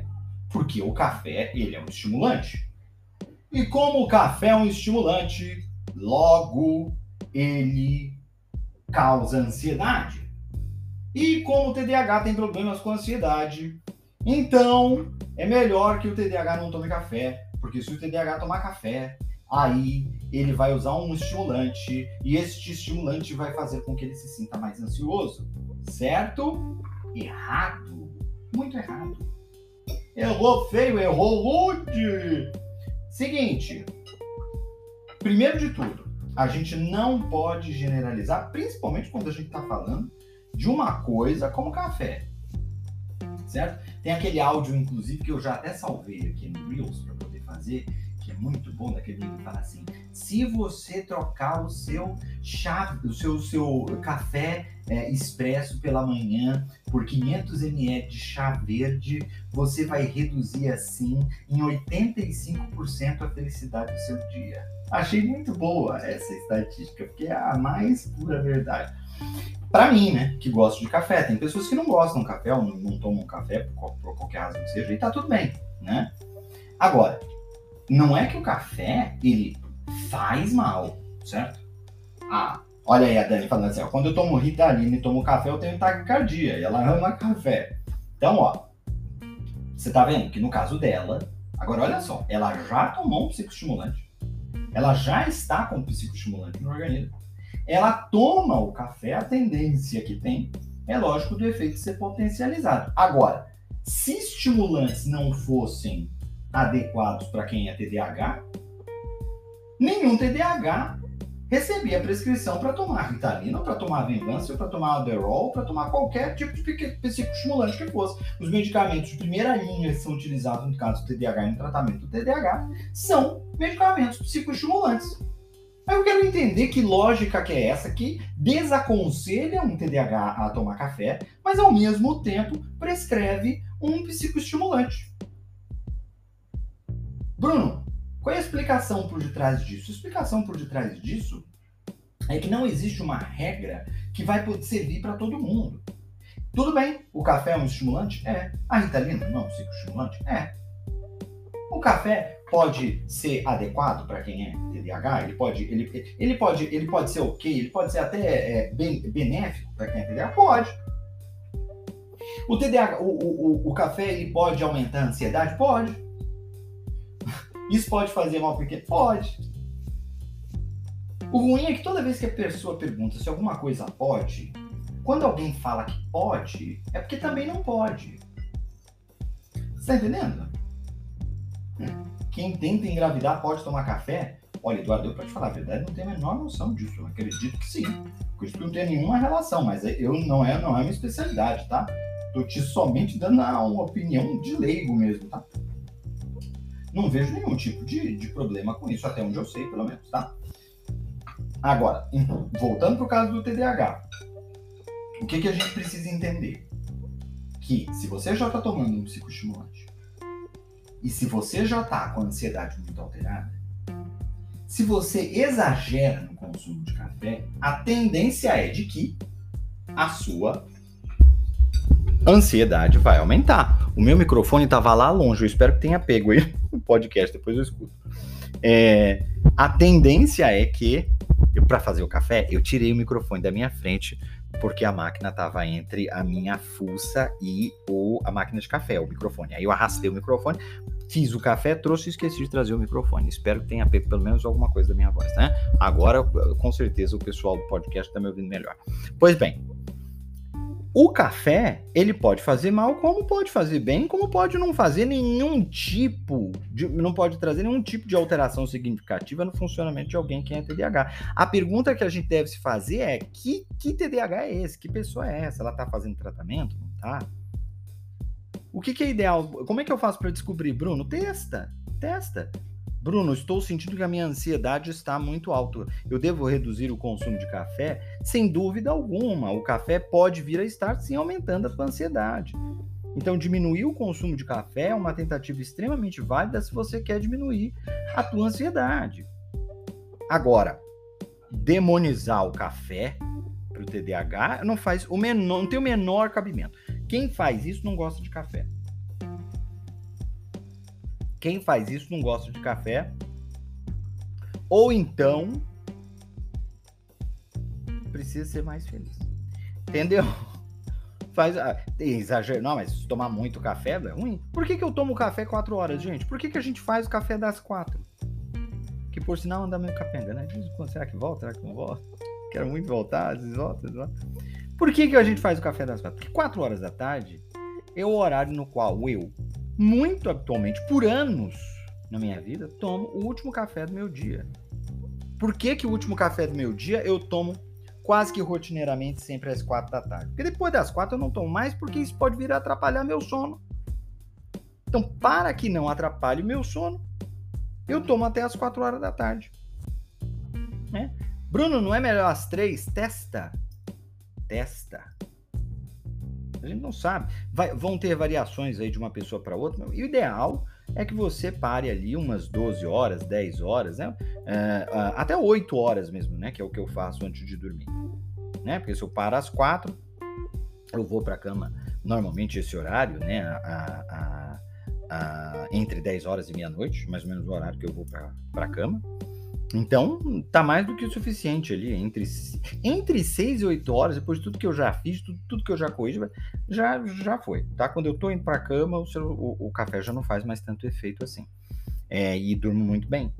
Porque o café, ele é um estimulante. E como o café é um estimulante, logo ele causa ansiedade. E como o TDAH tem problemas com ansiedade, então é melhor que o TDAH não tome café, porque se o TDAH tomar café, aí ele vai usar um estimulante e este estimulante vai fazer com que ele se sinta mais ansioso. Certo? Errado. Muito errado. Errou feio, errou rude. Seguinte. Primeiro de tudo, a gente não pode generalizar, principalmente quando a gente está falando de uma coisa como café. Certo? Tem aquele áudio, inclusive, que eu já até salvei aqui no Reels para poder fazer, muito bom, daquele que fala assim: se você trocar o seu chá, o seu, seu café é, expresso pela manhã por 500 ml de chá verde, você vai reduzir assim em 85% a felicidade do seu dia. Achei muito boa essa estatística, porque é a mais pura verdade. Para mim, né, que gosto de café, tem pessoas que não gostam de café ou não, não tomam café por, por qualquer razão que seja, e tá tudo bem, né? Agora, não é que o café, ele faz mal, certo? Ah, olha aí a Dani falando assim, ó, quando eu tomo Ritalina e tomo café, eu tenho taquicardia, e ela ama café. Então, ó, você tá vendo que no caso dela, agora olha só, ela já tomou um psicoestimulante, ela já está com psicoestimulante no organismo. Ela toma o café, a tendência que tem é lógico do efeito ser potencializado. Agora, se estimulantes não fossem adequados para quem é TDAH, nenhum TDAH recebia prescrição para tomar Ritalina, para tomar Venvanse, para tomar Adderall, para tomar qualquer tipo de psicoestimulante que fosse. Os medicamentos de primeira linha que são utilizados no caso do TDAH e no tratamento do TDAH são medicamentos psicoestimulantes. Eu quero entender que lógica que é essa que desaconselha um TDAH a tomar café, mas ao mesmo tempo prescreve um psicoestimulante. Bruno, qual é a explicação por detrás disso? A explicação por detrás disso é que não existe uma regra que vai poder servir para todo mundo. Tudo bem, o café é um estimulante? É. A ritalina não é um psicoestimulante? É. O café pode ser adequado para quem é TDAH? Ele pode, ele, ele pode, ele pode ser ok? Ele pode ser até é, benéfico para quem é TDAH? Pode. O TDAH, o, o, o, café, ele pode aumentar a ansiedade? Pode. Isso pode fazer mal porque pode. O ruim é que toda vez que a pessoa pergunta se alguma coisa pode, quando alguém fala que pode, é porque também não pode. Você tá entendendo? Quem tenta engravidar pode tomar café? Olha, Eduardo, eu para te falar a verdade, não tenho a menor noção disso. Eu acredito que sim. Com isso não tem nenhuma relação, mas eu não é, não é minha especialidade, tá? Tô te somente dando uma opinião de leigo mesmo, tá? Não vejo nenhum tipo de, de problema com isso, até onde eu sei, pelo menos, tá? Agora, voltando para o caso do TDAH, o que, que a gente precisa entender? Que se você já está tomando um psicoestimulante e se você já está com a ansiedade muito alterada, se você exagera no consumo de café, a tendência é de que a sua ansiedade vai aumentar. O meu microfone estava lá longe, eu espero que tenha pego aí no podcast, depois eu escuto. É, a tendência é que, para fazer o café, eu tirei o microfone da minha frente, porque a máquina estava entre a minha fuça e o, a máquina de café, o microfone. Aí eu arrastei o microfone, fiz o café, trouxe e esqueci de trazer o microfone. Espero que tenha pego pelo menos alguma coisa da minha voz, né? Agora, com certeza, o pessoal do podcast está me ouvindo melhor. Pois bem, o café, ele pode fazer mal, como pode fazer bem, como pode não fazer nenhum tipo, de, não pode trazer nenhum tipo de alteração significativa no funcionamento de alguém que é TDAH. A pergunta que a gente deve se fazer é: que, que TDAH é esse? Que pessoa é essa? Ela está fazendo tratamento? Não tá? O que, que é ideal? Como é que eu faço para descobrir, Bruno? Testa, testa. Bruno, estou sentindo que a minha ansiedade está muito alta. Eu devo reduzir o consumo de café? Sem dúvida alguma. O café pode vir a estar sim aumentando a tua ansiedade. Então, diminuir o consumo de café é uma tentativa extremamente válida se você quer diminuir a tua ansiedade. Agora, demonizar o café para o TDAH não faz o menor, não tem o menor cabimento. Quem faz isso não gosta de café. Quem faz isso não gosta de café. Ou então precisa ser mais feliz. Entendeu? Faz. Ah, exagero. Não, mas tomar muito café é ruim. Por que, que eu tomo café 4 horas, gente? Por que, que a gente faz o café das 4? Que por sinal anda meio capenga, né? Será que volta? Será que não volta? Quero muito voltar, às vezes volta, às vezes volta. Por que, que a gente faz o café das 4? Porque 4 horas da tarde é o horário no qual eu muito habitualmente, por anos na minha vida, tomo o último café do meu dia. Por que, que o último café do meu dia eu tomo quase que rotineiramente sempre às quatro da tarde? Porque depois das quatro eu não tomo mais, porque isso pode vir a atrapalhar meu sono. Então, para que não atrapalhe o meu sono, eu tomo até as quatro horas da tarde. Né? Bruno, não é melhor às três? Testa. Testa. A gente não sabe. Vai, vão ter variações aí de uma pessoa para outra. E o ideal é que você pare ali umas 12 horas, 10 horas, né? É, até 8 horas mesmo, né? Que é o que eu faço antes de dormir. Né? Porque se eu paro às 4, eu vou para a cama normalmente esse horário, né? A, a, a, entre 10 horas e meia-noite, mais ou menos o horário que eu vou para a cama. Então, tá mais do que o suficiente ali. Entre, entre 6 e 8 horas, depois de tudo que eu já fiz, tudo, tudo que eu já corri, já, já foi. Tá? Quando eu tô indo pra cama, o, o, o café já não faz mais tanto efeito assim. É, e durmo muito bem.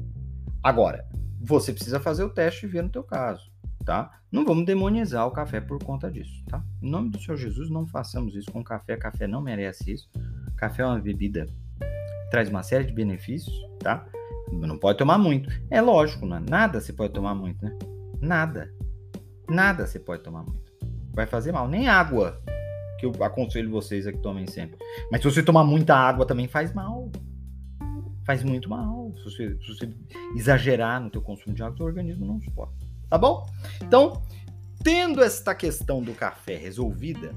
Agora, você precisa fazer o teste e ver no teu caso. Tá? Não vamos demonizar o café por conta disso, tá? Em nome do Senhor Jesus, não façamos isso com café. Café não merece isso. Café é uma bebida traz uma série de benefícios, tá? Não pode tomar muito. É lógico, né? nada se pode tomar muito, né? Nada. Nada se pode tomar muito. Vai fazer mal. Nem água, que eu aconselho vocês a que tomem sempre. Mas se você tomar muita água também faz mal.
Faz muito mal. Se você, se você exagerar no teu consumo de água, teu organismo não suporta. Tá bom? Então, tendo esta questão do café resolvida,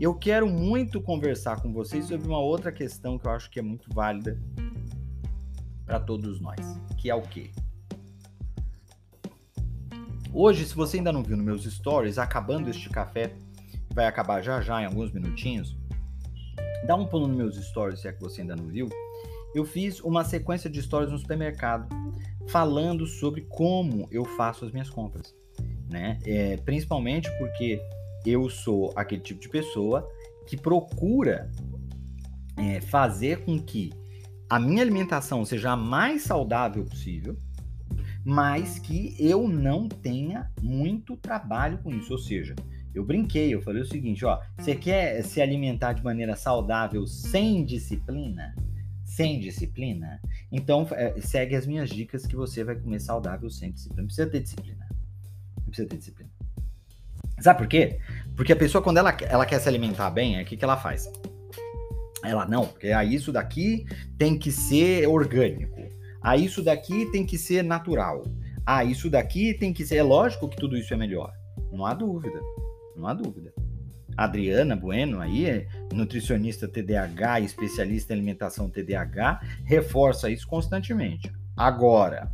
eu quero muito conversar com vocês sobre uma outra questão que eu acho que é muito válida para todos nós, que é o quê? Hoje, se você ainda não viu nos meus stories, acabando este café, vai acabar já já em alguns minutinhos, dá um pulo nos meus stories se é que você ainda não viu. Eu fiz uma sequência de stories no supermercado falando sobre como eu faço as minhas compras, né? É, principalmente porque eu sou aquele tipo de pessoa que procura é, fazer com que a minha alimentação seja a mais saudável possível, mas que eu não tenha muito trabalho com isso. Ou seja, eu brinquei, eu falei o seguinte, ó, você quer se alimentar de maneira saudável sem disciplina? Sem disciplina? Então é, segue as minhas dicas que você vai comer saudável sem disciplina. Não precisa ter disciplina. Não precisa ter disciplina. Sabe por quê? Porque a pessoa, quando ela, ela quer se alimentar bem, o que, que ela faz? Ela, não, porque ah, isso daqui tem que ser orgânico. Ah, isso daqui tem que ser natural. Ah, isso daqui tem que ser. É lógico que tudo isso é melhor. Não há dúvida. Não há dúvida. Adriana Bueno, aí, é nutricionista TDAH, especialista em alimentação TDAH, reforça isso constantemente. Agora,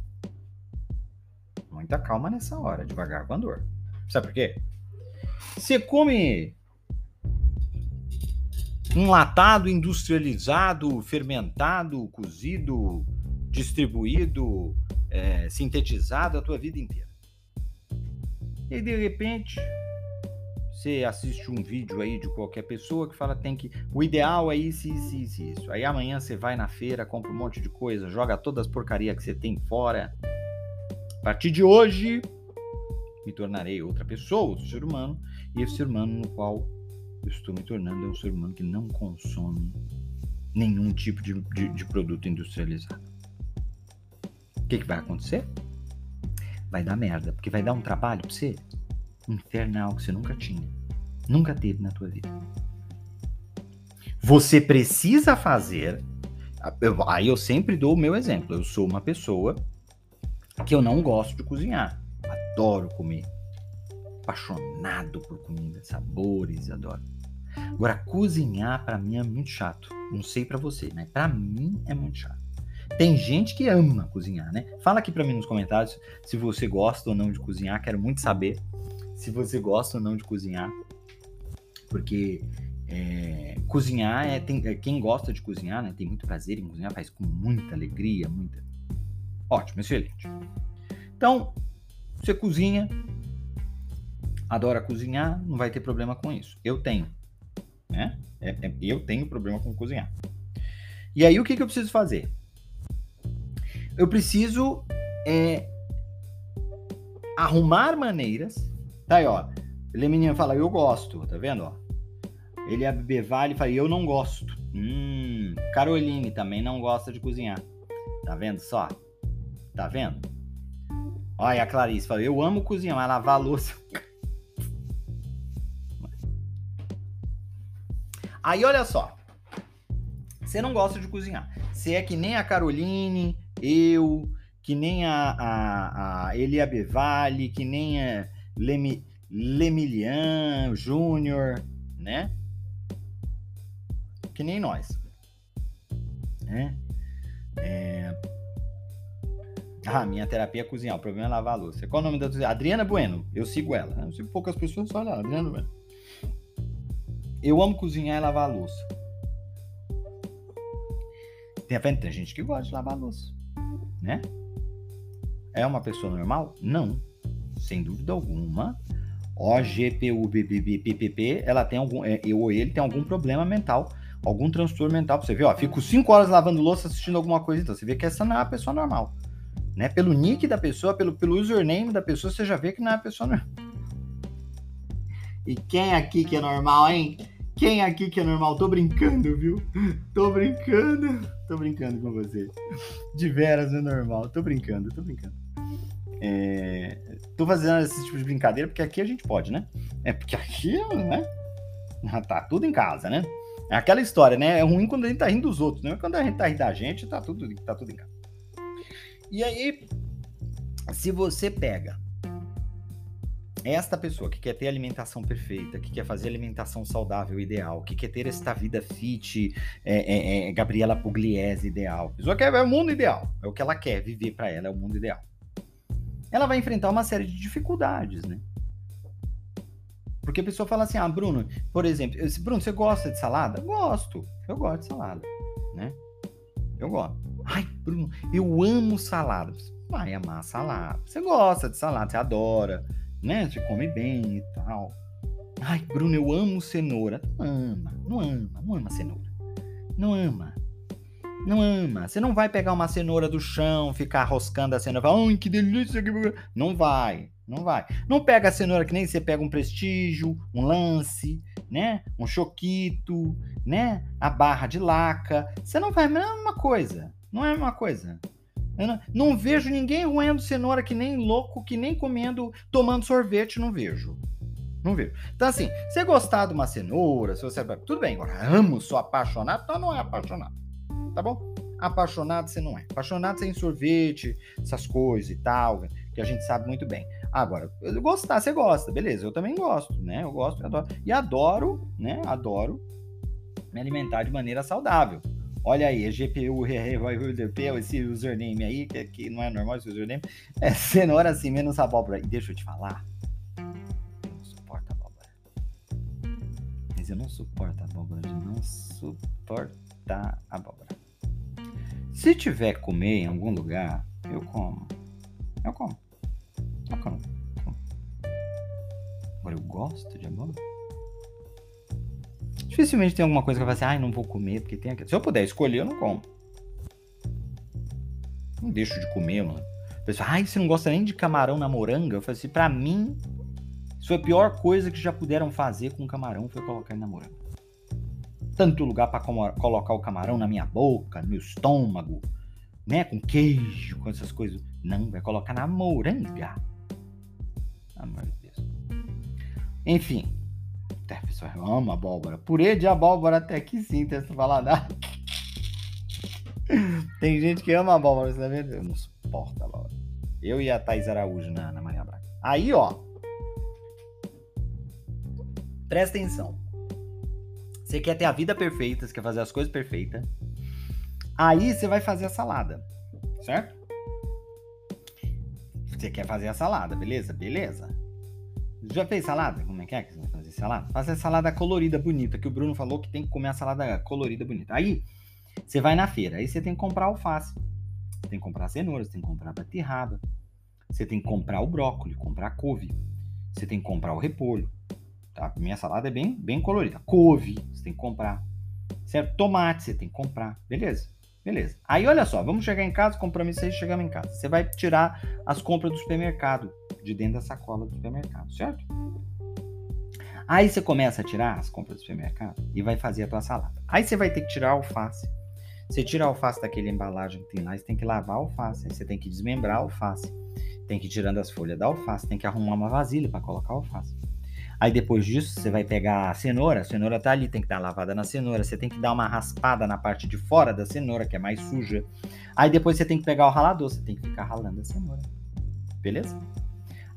muita calma nessa hora, devagar com a dor. Sabe por quê? Você come enlatado, industrializado, fermentado, cozido, distribuído, é, sintetizado a tua vida inteira. E de repente, você assiste um vídeo aí de qualquer pessoa que fala tem que. O ideal é isso, isso, isso, isso. Aí amanhã você vai na feira, compra um monte de coisa, joga todas as porcarias que você tem fora. A partir de hoje, me tornarei outra pessoa, outro ser humano, e esse ser humano no qual eu estou me tornando um ser humano que não consome nenhum tipo de, de, de produto industrializado. O que, que vai acontecer? Vai dar merda, porque vai dar um trabalho pra você infernal que você nunca tinha, nunca teve na tua vida. Você precisa fazer. Aí eu sempre dou o meu exemplo. Eu sou uma pessoa que eu não gosto de cozinhar adoro comer. Apaixonado por comida, sabores, adoro. Agora, cozinhar para mim é muito chato. Não sei para você, mas para mim é muito chato. Tem gente que ama cozinhar, né? Fala aqui para mim nos comentários se você gosta ou não de cozinhar. Quero muito saber se você gosta ou não de cozinhar. Porque é, cozinhar é, tem, é, quem gosta de cozinhar, né? Tem muito prazer em cozinhar, faz com muita alegria, muita. Ótimo, excelente. Então, você cozinha, adora cozinhar, não vai ter problema com isso. Eu tenho, né? É, é, eu tenho problema com cozinhar. E aí o que, que eu preciso fazer? Eu preciso é, arrumar maneiras. Tá aí, ó. Lemininha fala, eu gosto, tá vendo? Ó? Ele é Bevale fala, eu não gosto. Hum, Caroline também não gosta de cozinhar. Tá vendo só? Tá vendo? Olha a Clarice fala, eu amo cozinhar, mas lavar louça. Aí olha só. Você não gosta de cozinhar. Você é que nem a Caroline, eu, que nem a, a, a Elia Bevale, que nem a Lemi, Lemilian Júnior, né? Que nem nós. Né? É, ah, minha terapia é cozinhar, o problema é lavar a louça. Qual o nome da tua... Adriana Bueno, eu sigo ela. Eu sigo poucas pessoas, só olha Adriana Bueno. Eu amo cozinhar e lavar a louça. Tem, tem gente que gosta de lavar a louça, né? É uma pessoa normal? Não, sem dúvida alguma. OGPUBBPPP, ela tem algum, é, eu ou ele tem algum problema mental, algum transtorno mental. Pra você ver, ó, fico cinco horas lavando louça assistindo alguma coisa, então você vê que essa não é uma pessoa normal né? Pelo nick da pessoa, pelo, pelo username da pessoa, você já vê que não é a pessoa normal. E quem aqui que é normal, hein? Quem aqui que é normal? Tô brincando, viu? Tô brincando. Tô brincando com você. De veras é normal. Tô brincando, tô brincando. É... Tô fazendo esse tipo de brincadeira porque aqui a gente pode, né? É porque aqui, né? Tá tudo em casa, né? É aquela história, né? É ruim quando a gente tá rindo dos outros, não é quando a gente tá rindo da gente, tá tudo, tá tudo em casa. E aí, se você pega esta pessoa que quer ter alimentação perfeita, que quer fazer alimentação saudável ideal, que quer ter esta vida fit, é, é, é, Gabriela Pugliese ideal, a pessoa quer é o mundo ideal, é o que ela quer viver para ela, é o mundo ideal. Ela vai enfrentar uma série de dificuldades, né? Porque a pessoa fala assim: ah, Bruno, por exemplo, Bruno, você gosta de salada? Gosto, eu gosto de salada, né? Eu gosto. Ai, Bruno, eu amo salada. Vai amar salada. Você gosta de salada, você adora, né? Você come bem e tal. Ai, Bruno, eu amo cenoura. Não ama, não ama, não ama cenoura. Não ama. Não ama. Você não vai pegar uma cenoura do chão, ficar roscando a cenoura. Ai, que delícia. Não vai. Não vai. Não pega a cenoura que nem você pega um prestígio, um lance, né? Um choquito, né? A barra de laca. Você não vai. Não é uma coisa. Não é uma coisa. Não, não, vejo ninguém roendo cenoura que nem louco, que nem comendo, tomando sorvete, não vejo. Não vejo. Então, assim, se gostar de uma cenoura, se você. Tudo bem, agora amo, sou apaixonado, então não é apaixonado. Tá bom? Apaixonado você não é. Apaixonado sem sorvete, essas coisas e tal, que a gente sabe muito bem. Agora, gostar, você gosta, beleza, eu também gosto, né? Eu gosto adoro. E adoro, né? Adoro me alimentar de maneira saudável. Olha aí, é GPU, esse username aí, que, não é normal esse username. É cenoura assim, menos abóbora. E deixa eu te falar, eu não suporto abóbora. Mas eu não suporto abóbora, eu não suporta abóbora. Se tiver comer em algum lugar, eu como. Eu como. Eu como. Agora eu gosto de abóbora. Dificilmente tem alguma coisa que eu falo assim, ai, não vou comer, porque tem aquilo. Se eu puder escolher, eu não como. Não deixo de comer, mano. Pessoal, ai, você não gosta nem de camarão na moranga? Eu falei assim, pra mim, isso foi a pior coisa que já puderam fazer com camarão foi colocar ele na moranga tanto lugar para colocar o camarão na minha boca, no meu estômago, né? Com queijo, com essas coisas. Não, vai colocar na moranga. Amor de Deus. Enfim. Até a pessoa ama abóbora. Purê de abóbora até que sim, essa falada. Tem gente que ama abóbora, você tá vendo? Eu não suporto abóbora. Eu e a Thais Araújo na, na Maria Braga. Aí, ó. Presta atenção. Você quer ter a vida perfeita, você quer fazer as coisas perfeitas. Aí você vai fazer a salada, certo? Você quer fazer a salada, beleza? Beleza. Já fez salada? Como é que é que você vai fazer salada? Fazer a salada colorida, bonita, que o Bruno falou que tem que comer a salada colorida, bonita. Aí, você vai na feira, aí você tem que comprar alface. Você tem que comprar cenoura, você tem que comprar beterraba. Você tem que comprar o brócolis, comprar couve. Você tem que comprar o repolho. Tá? Minha salada é bem, bem colorida. Couve, você tem que comprar. Certo? Tomate, você tem que comprar. Beleza? Beleza. Aí olha só, vamos chegar em casa, compromisso aí, chegamos em casa. Você vai tirar as compras do supermercado, de dentro da sacola do supermercado, certo? Aí você começa a tirar as compras do supermercado e vai fazer a tua salada. Aí você vai ter que tirar a alface. Você tira a alface daquele embalagem que tem lá, você tem que lavar a alface. Aí você tem que desmembrar a alface. Tem que ir tirando as folhas da alface, tem que arrumar uma vasilha para colocar a alface. Aí depois disso, você vai pegar a cenoura, a cenoura tá ali, tem que dar lavada na cenoura, você tem que dar uma raspada na parte de fora da cenoura, que é mais suja. Aí depois você tem que pegar o ralador, você tem que ficar ralando a cenoura. Beleza?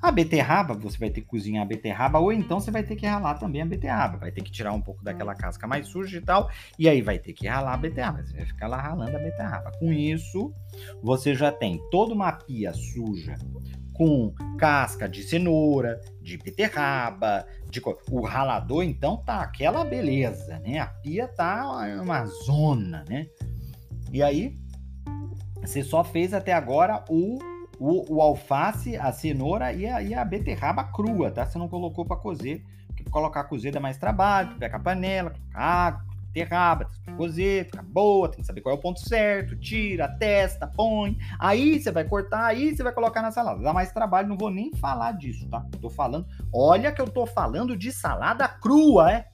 A beterraba, você vai ter que cozinhar a beterraba, ou então você vai ter que ralar também a beterraba. Vai ter que tirar um pouco daquela casca mais suja e tal, e aí vai ter que ralar a beterraba. Você vai ficar lá ralando a beterraba. Com isso, você já tem toda uma pia suja com casca de cenoura, de beterraba, de o ralador então tá aquela beleza, né? A pia tá uma zona, né? E aí você só fez até agora o, o, o alface, a cenoura e a, e a beterraba crua, tá? Você não colocou para cozer, porque colocar cozer dá mais trabalho, pega a panela, água, beterraba, tem que cozer, fica boa, tem que saber qual é o ponto certo, tira, testa, põe. Aí você vai cortar, aí você vai colocar na salada. Dá mais trabalho, não vou nem falar disso, tá? Tô falando, olha que eu tô falando de salada crua, é?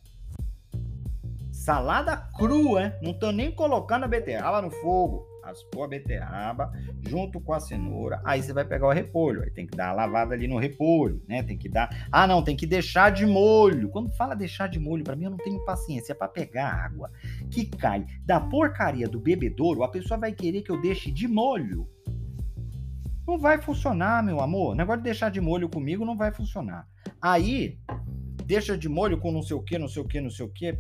Salada crua, é? Não tô nem colocando a beterraba no fogo. Raspou a beterraba junto com a cenoura, aí você vai pegar o repolho, aí tem que dar a lavada ali no repolho, né? Tem que dar. Ah, não, tem que deixar de molho. Quando fala deixar de molho, para mim eu não tenho paciência, é para pegar água que cai da porcaria do bebedouro, a pessoa vai querer que eu deixe de molho. Não vai funcionar, meu amor. O negócio de deixar de molho comigo não vai funcionar. Aí, deixa de molho com não sei o que, não sei o que, não sei o que.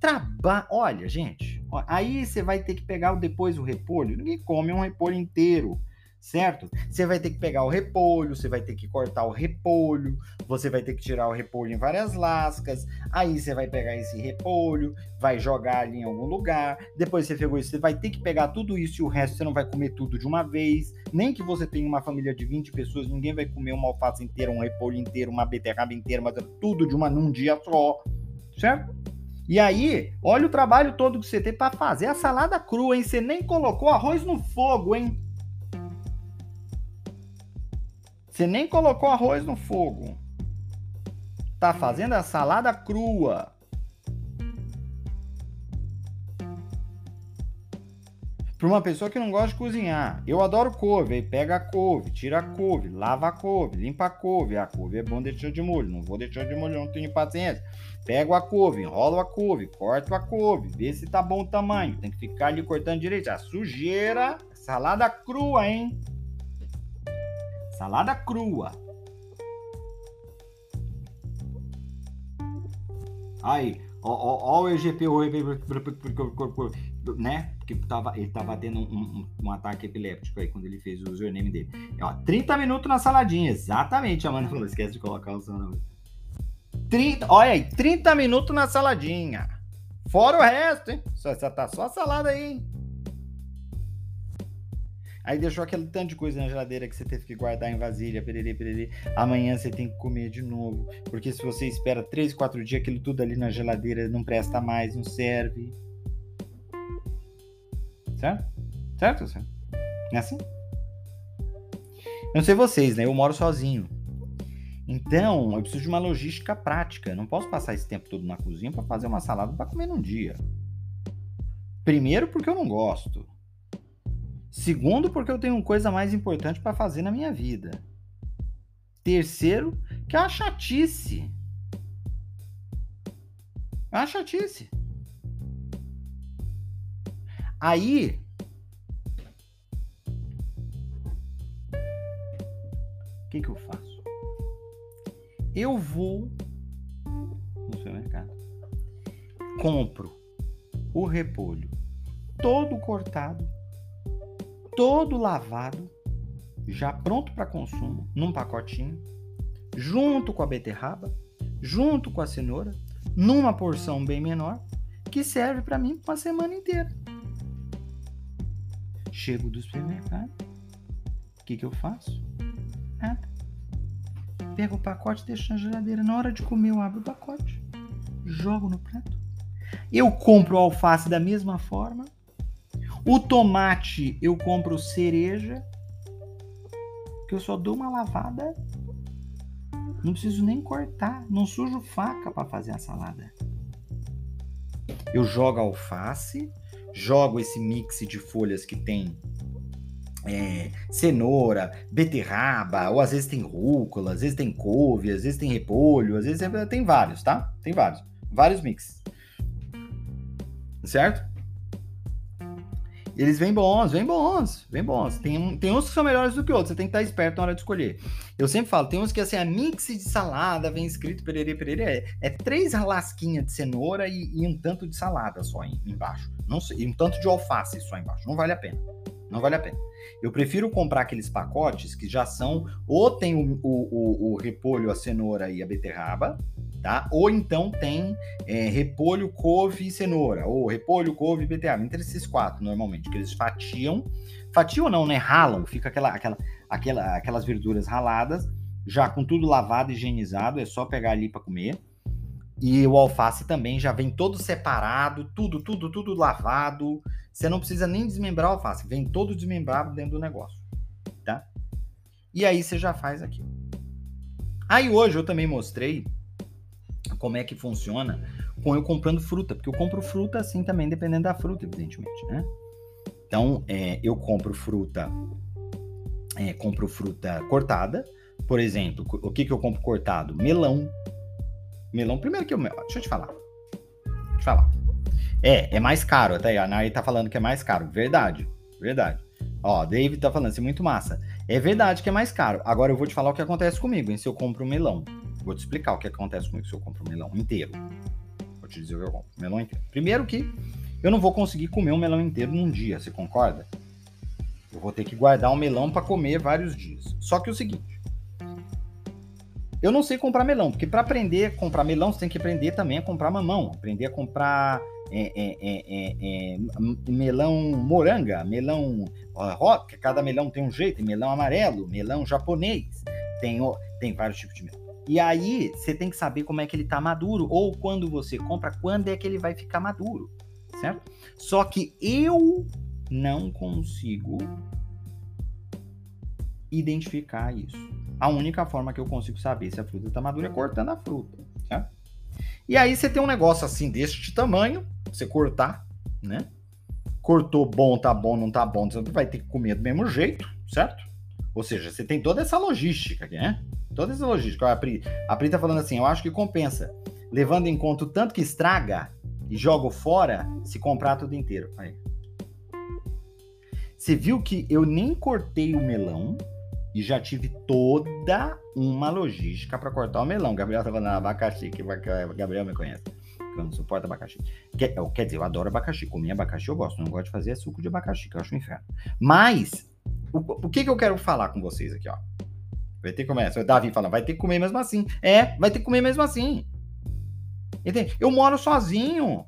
Traba... Olha, gente, aí você vai ter que pegar depois o repolho. Ninguém come um repolho inteiro certo? Você vai ter que pegar o repolho, você vai ter que cortar o repolho, você vai ter que tirar o repolho em várias lascas, aí você vai pegar esse repolho, vai jogar ali em algum lugar, depois você pegou isso, você vai ter que pegar tudo isso e o resto você não vai comer tudo de uma vez, nem que você tenha uma família de 20 pessoas, ninguém vai comer uma alface inteira, um repolho inteiro, uma beterraba inteira, mas é tudo de uma num dia só, certo? E aí, olha o trabalho todo que você tem para fazer a salada crua, hein? Você nem colocou arroz no fogo, hein? Você nem colocou arroz no fogo. Tá fazendo a salada crua. Para uma pessoa que não gosta de cozinhar, eu adoro couve. Aí pega a couve, tira a couve, lava a couve, limpa a couve. A couve é bom deixar de molho. Não vou deixar de molho, não tenho paciência. Pego a couve, enrolo a couve, corto a couve, vê se tá bom o tamanho. Tem que ficar ali cortando direito. A sujeira, salada crua, hein? Salada crua. Aí, ó, ó, ó o EGP, né? Porque tava, ele tava tendo um, um, um, ataque epiléptico aí quando ele fez o username dele. Ó, 30 minutos na saladinha, exatamente. A Amanda falou, esquece de colocar o seu nome. 30, olha aí, 30 minutos na saladinha. Fora o resto, hein? Só, só tá só a salada aí, hein? Aí deixou aquele tanto de coisa na geladeira que você teve que guardar em vasilha, pererê, pererê. Amanhã você tem que comer de novo. Porque se você espera 3, 4 dias, aquilo tudo ali na geladeira não presta mais, não serve. Certo? Certo, certo? Não é assim? Eu não sei vocês, né? Eu moro sozinho. Então, eu preciso de uma logística prática. Eu não posso passar esse tempo todo na cozinha para fazer uma salada para comer num dia. Primeiro, porque eu não gosto. Segundo, porque eu tenho coisa mais importante para fazer na minha vida. Terceiro, que é uma chatice. É uma chatice. Aí. O que, que eu faço? Eu vou no supermercado, compro o repolho todo cortado todo lavado, já pronto para consumo, num pacotinho, junto com a beterraba, junto com a cenoura, numa porção bem menor, que serve para mim uma semana inteira. Chego do supermercado, o que, que eu faço? Nada. Pego o pacote deixo na geladeira. Na hora de comer, eu abro o pacote, jogo no prato. Eu compro alface da mesma forma, o tomate eu compro cereja, que eu só dou uma lavada. Não preciso nem cortar, não sujo faca para fazer a salada. Eu jogo alface, jogo esse mix de folhas que tem é, cenoura, beterraba, ou às vezes tem rúcula, às vezes tem couve, às vezes tem repolho, às vezes tem vários, tá? Tem vários, vários mix. Certo? Eles vêm bons, vêm bons, vêm bons. Tem, tem uns que são melhores do que outros, você tem que estar esperto na hora de escolher. Eu sempre falo, tem uns que assim, a mix de salada vem escrito perere, perere, é, é três lasquinhas de cenoura e, e, um tanto de salada só em, embaixo. Não, e um tanto de alface só embaixo. Não vale a pena. Não vale a pena. Eu prefiro comprar aqueles pacotes que já são, ou tem o, o, o, o repolho, a cenoura e a beterraba, tá? Ou então tem é, repolho, couve e cenoura, ou repolho, couve e beterraba, entre esses quatro normalmente, que eles fatiam, fatiam não, né? Ralam, fica aquela, aquela, aquela, aquelas verduras raladas, já com tudo lavado, higienizado, é só pegar ali para comer. E o alface também já vem todo separado, tudo, tudo, tudo lavado. Você não precisa nem desmembrar o alface, vem todo desmembrado dentro do negócio, tá? E aí você já faz aquilo. Aí hoje eu também mostrei como é que funciona com eu comprando fruta, porque eu compro fruta assim também, dependendo da fruta, evidentemente, né? Então, é, eu compro fruta, é, compro fruta cortada. Por exemplo, o que, que eu compro cortado? Melão. Melão, primeiro que eu. Deixa eu te falar. Deixa eu te falar. É, é mais caro. Até a Nari tá falando que é mais caro. Verdade, verdade. Ó, David tá falando, é muito massa. É verdade que é mais caro. Agora eu vou te falar o que acontece comigo, hein, se eu compro melão. Vou te explicar o que acontece comigo se eu compro um melão inteiro. Vou te dizer o que eu compro. Melão inteiro. Primeiro que eu não vou conseguir comer um melão inteiro num dia, você concorda? Eu vou ter que guardar um melão para comer vários dias. Só que é o seguinte, eu não sei comprar melão, porque para aprender a comprar melão, você tem que aprender também a comprar mamão, aprender a comprar é, é, é, é, melão moranga, melão rock, cada melão tem um jeito, melão amarelo, melão japonês, tem, tem vários tipos de melão. E aí você tem que saber como é que ele está maduro, ou quando você compra, quando é que ele vai ficar maduro certo? Só que eu não consigo identificar isso. A única forma que eu consigo saber se a fruta está madura é cortando a fruta, certo? E aí você tem um negócio assim deste tamanho, você cortar, né? Cortou bom, tá bom, não tá bom, você vai ter que comer do mesmo jeito, certo? Ou seja, você tem toda essa logística né? Toda essa logística. A Pri, a Pri tá falando assim, eu acho que compensa, levando em conta o tanto que estraga e jogo fora se comprar tudo inteiro. Aí. Você viu que eu nem cortei o melão e já tive toda uma logística para cortar o melão. Gabriel tá falando abacaxi, que Gabriel me conhece. Que eu não suporto abacaxi. Quer, quer dizer, eu adoro abacaxi. Comer abacaxi eu gosto. Não gosto de fazer suco de abacaxi, que eu acho um inferno. Mas, o, o que, que eu quero falar com vocês aqui, ó? Vai ter que comer. O Davi falando, vai ter que comer mesmo assim. É, vai ter que comer mesmo assim. Entende? Eu moro sozinho.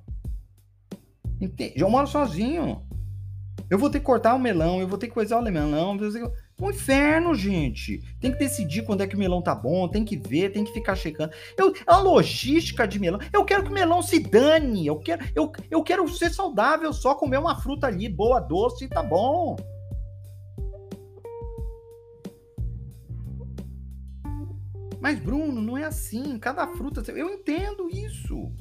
Entende? Eu moro sozinho. Eu vou ter que cortar o melão, eu vou ter que coisar o melão. Um inferno, gente. Tem que decidir quando é que o melão tá bom, tem que ver, tem que ficar checando. Eu, é a logística de melão. Eu quero que o melão se dane. Eu quero, eu, eu quero ser saudável, só comer uma fruta ali, boa, doce, tá bom. Mas, Bruno, não é assim. Cada fruta. Eu entendo isso.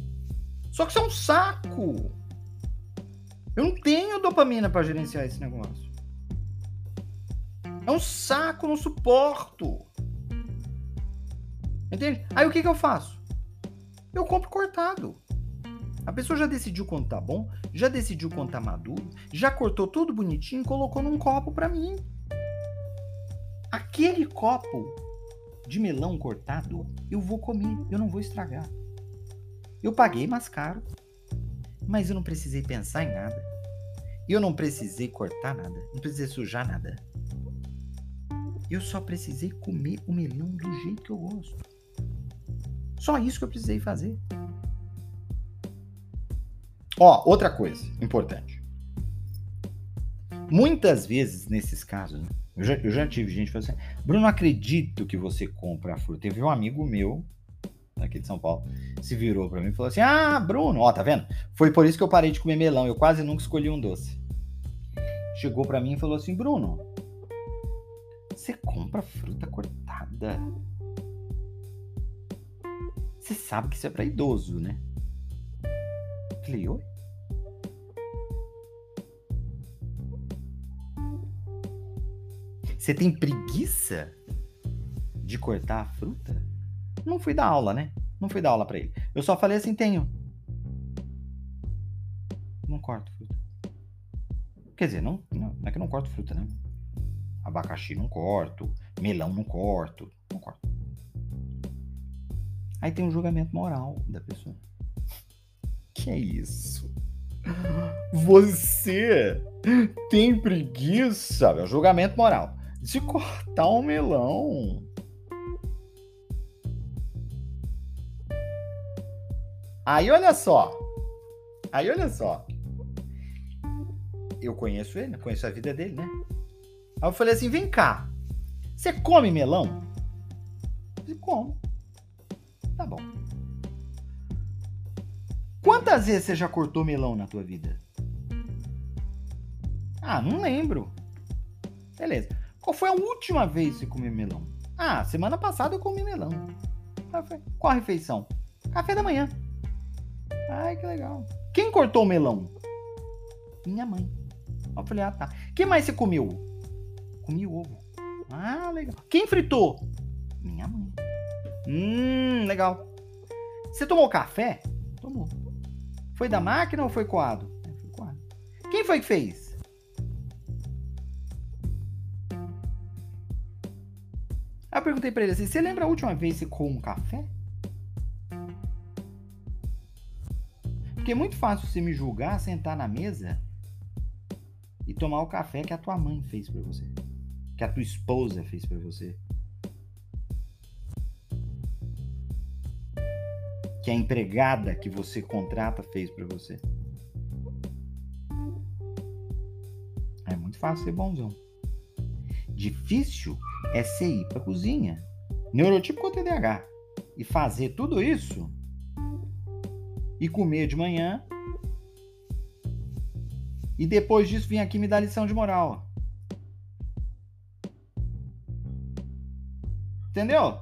Só que isso é um saco. Eu não tenho dopamina para gerenciar esse negócio. É um saco, não suporto. Entende? Aí o que, que eu faço? Eu compro cortado. A pessoa já decidiu quanto tá bom, já decidiu quanto tá maduro, já cortou tudo bonitinho e colocou num copo para mim. Aquele copo de melão cortado, eu vou comer, eu não vou estragar. Eu paguei mais caro, mas eu não precisei pensar em nada. Eu não precisei cortar nada, não precisei sujar nada. Eu só precisei comer o melão do jeito que eu gosto. Só isso que eu precisei fazer. Ó, outra coisa importante. Muitas vezes, nesses casos, né, eu já, eu já tive gente falando assim, Bruno, acredito que você compra a fruta. Teve um amigo meu, aqui de São Paulo, se virou para mim e falou assim: Ah, Bruno, ó, tá vendo? Foi por isso que eu parei de comer melão. Eu quase nunca escolhi um doce. Chegou para mim e falou assim: Bruno, você compra fruta cortada? Você sabe que isso é para idoso, né? falei, oi? Você tem preguiça de cortar a fruta? Não fui dar aula, né? Não fui dar aula para ele. Eu só falei assim: tenho. Não corto fruta. Quer dizer, não, não, não é que eu não corto fruta, né? Abacaxi não corto, melão não corto, não corto. Aí tem um julgamento moral da pessoa. Que é isso? Você tem preguiça? É o julgamento moral de cortar um melão. Aí olha só. Aí olha só. Eu conheço ele, conheço a vida dele, né? Aí eu falei assim: vem cá. Você come melão? Eu como. Tá bom. Quantas vezes você já cortou melão na tua vida? Ah, não lembro. Beleza. Qual foi a última vez que você comeu melão? Ah, semana passada eu comi melão. Qual a refeição? Café da manhã. Ai, que legal. Quem cortou o melão? Minha mãe. Eu falei, ah, tá. Quem mais você comeu? Comi ovo. Ah, legal. Quem fritou? Minha mãe. Hum, legal. Você tomou café? Tomou. Foi da máquina ou foi coado? Foi coado. Quem foi que fez? Aí eu perguntei pra ele assim: você lembra a última vez que com um café? Porque é muito fácil você me julgar, sentar na mesa e tomar o café que a tua mãe fez para você, que a tua esposa fez para você. Que a empregada que você contrata fez para você. É muito fácil ser bonzão. Difícil é você ir pra cozinha, neurotipo com TDAH, e fazer tudo isso e comer de manhã. E depois disso vir aqui me dar lição de moral. Entendeu?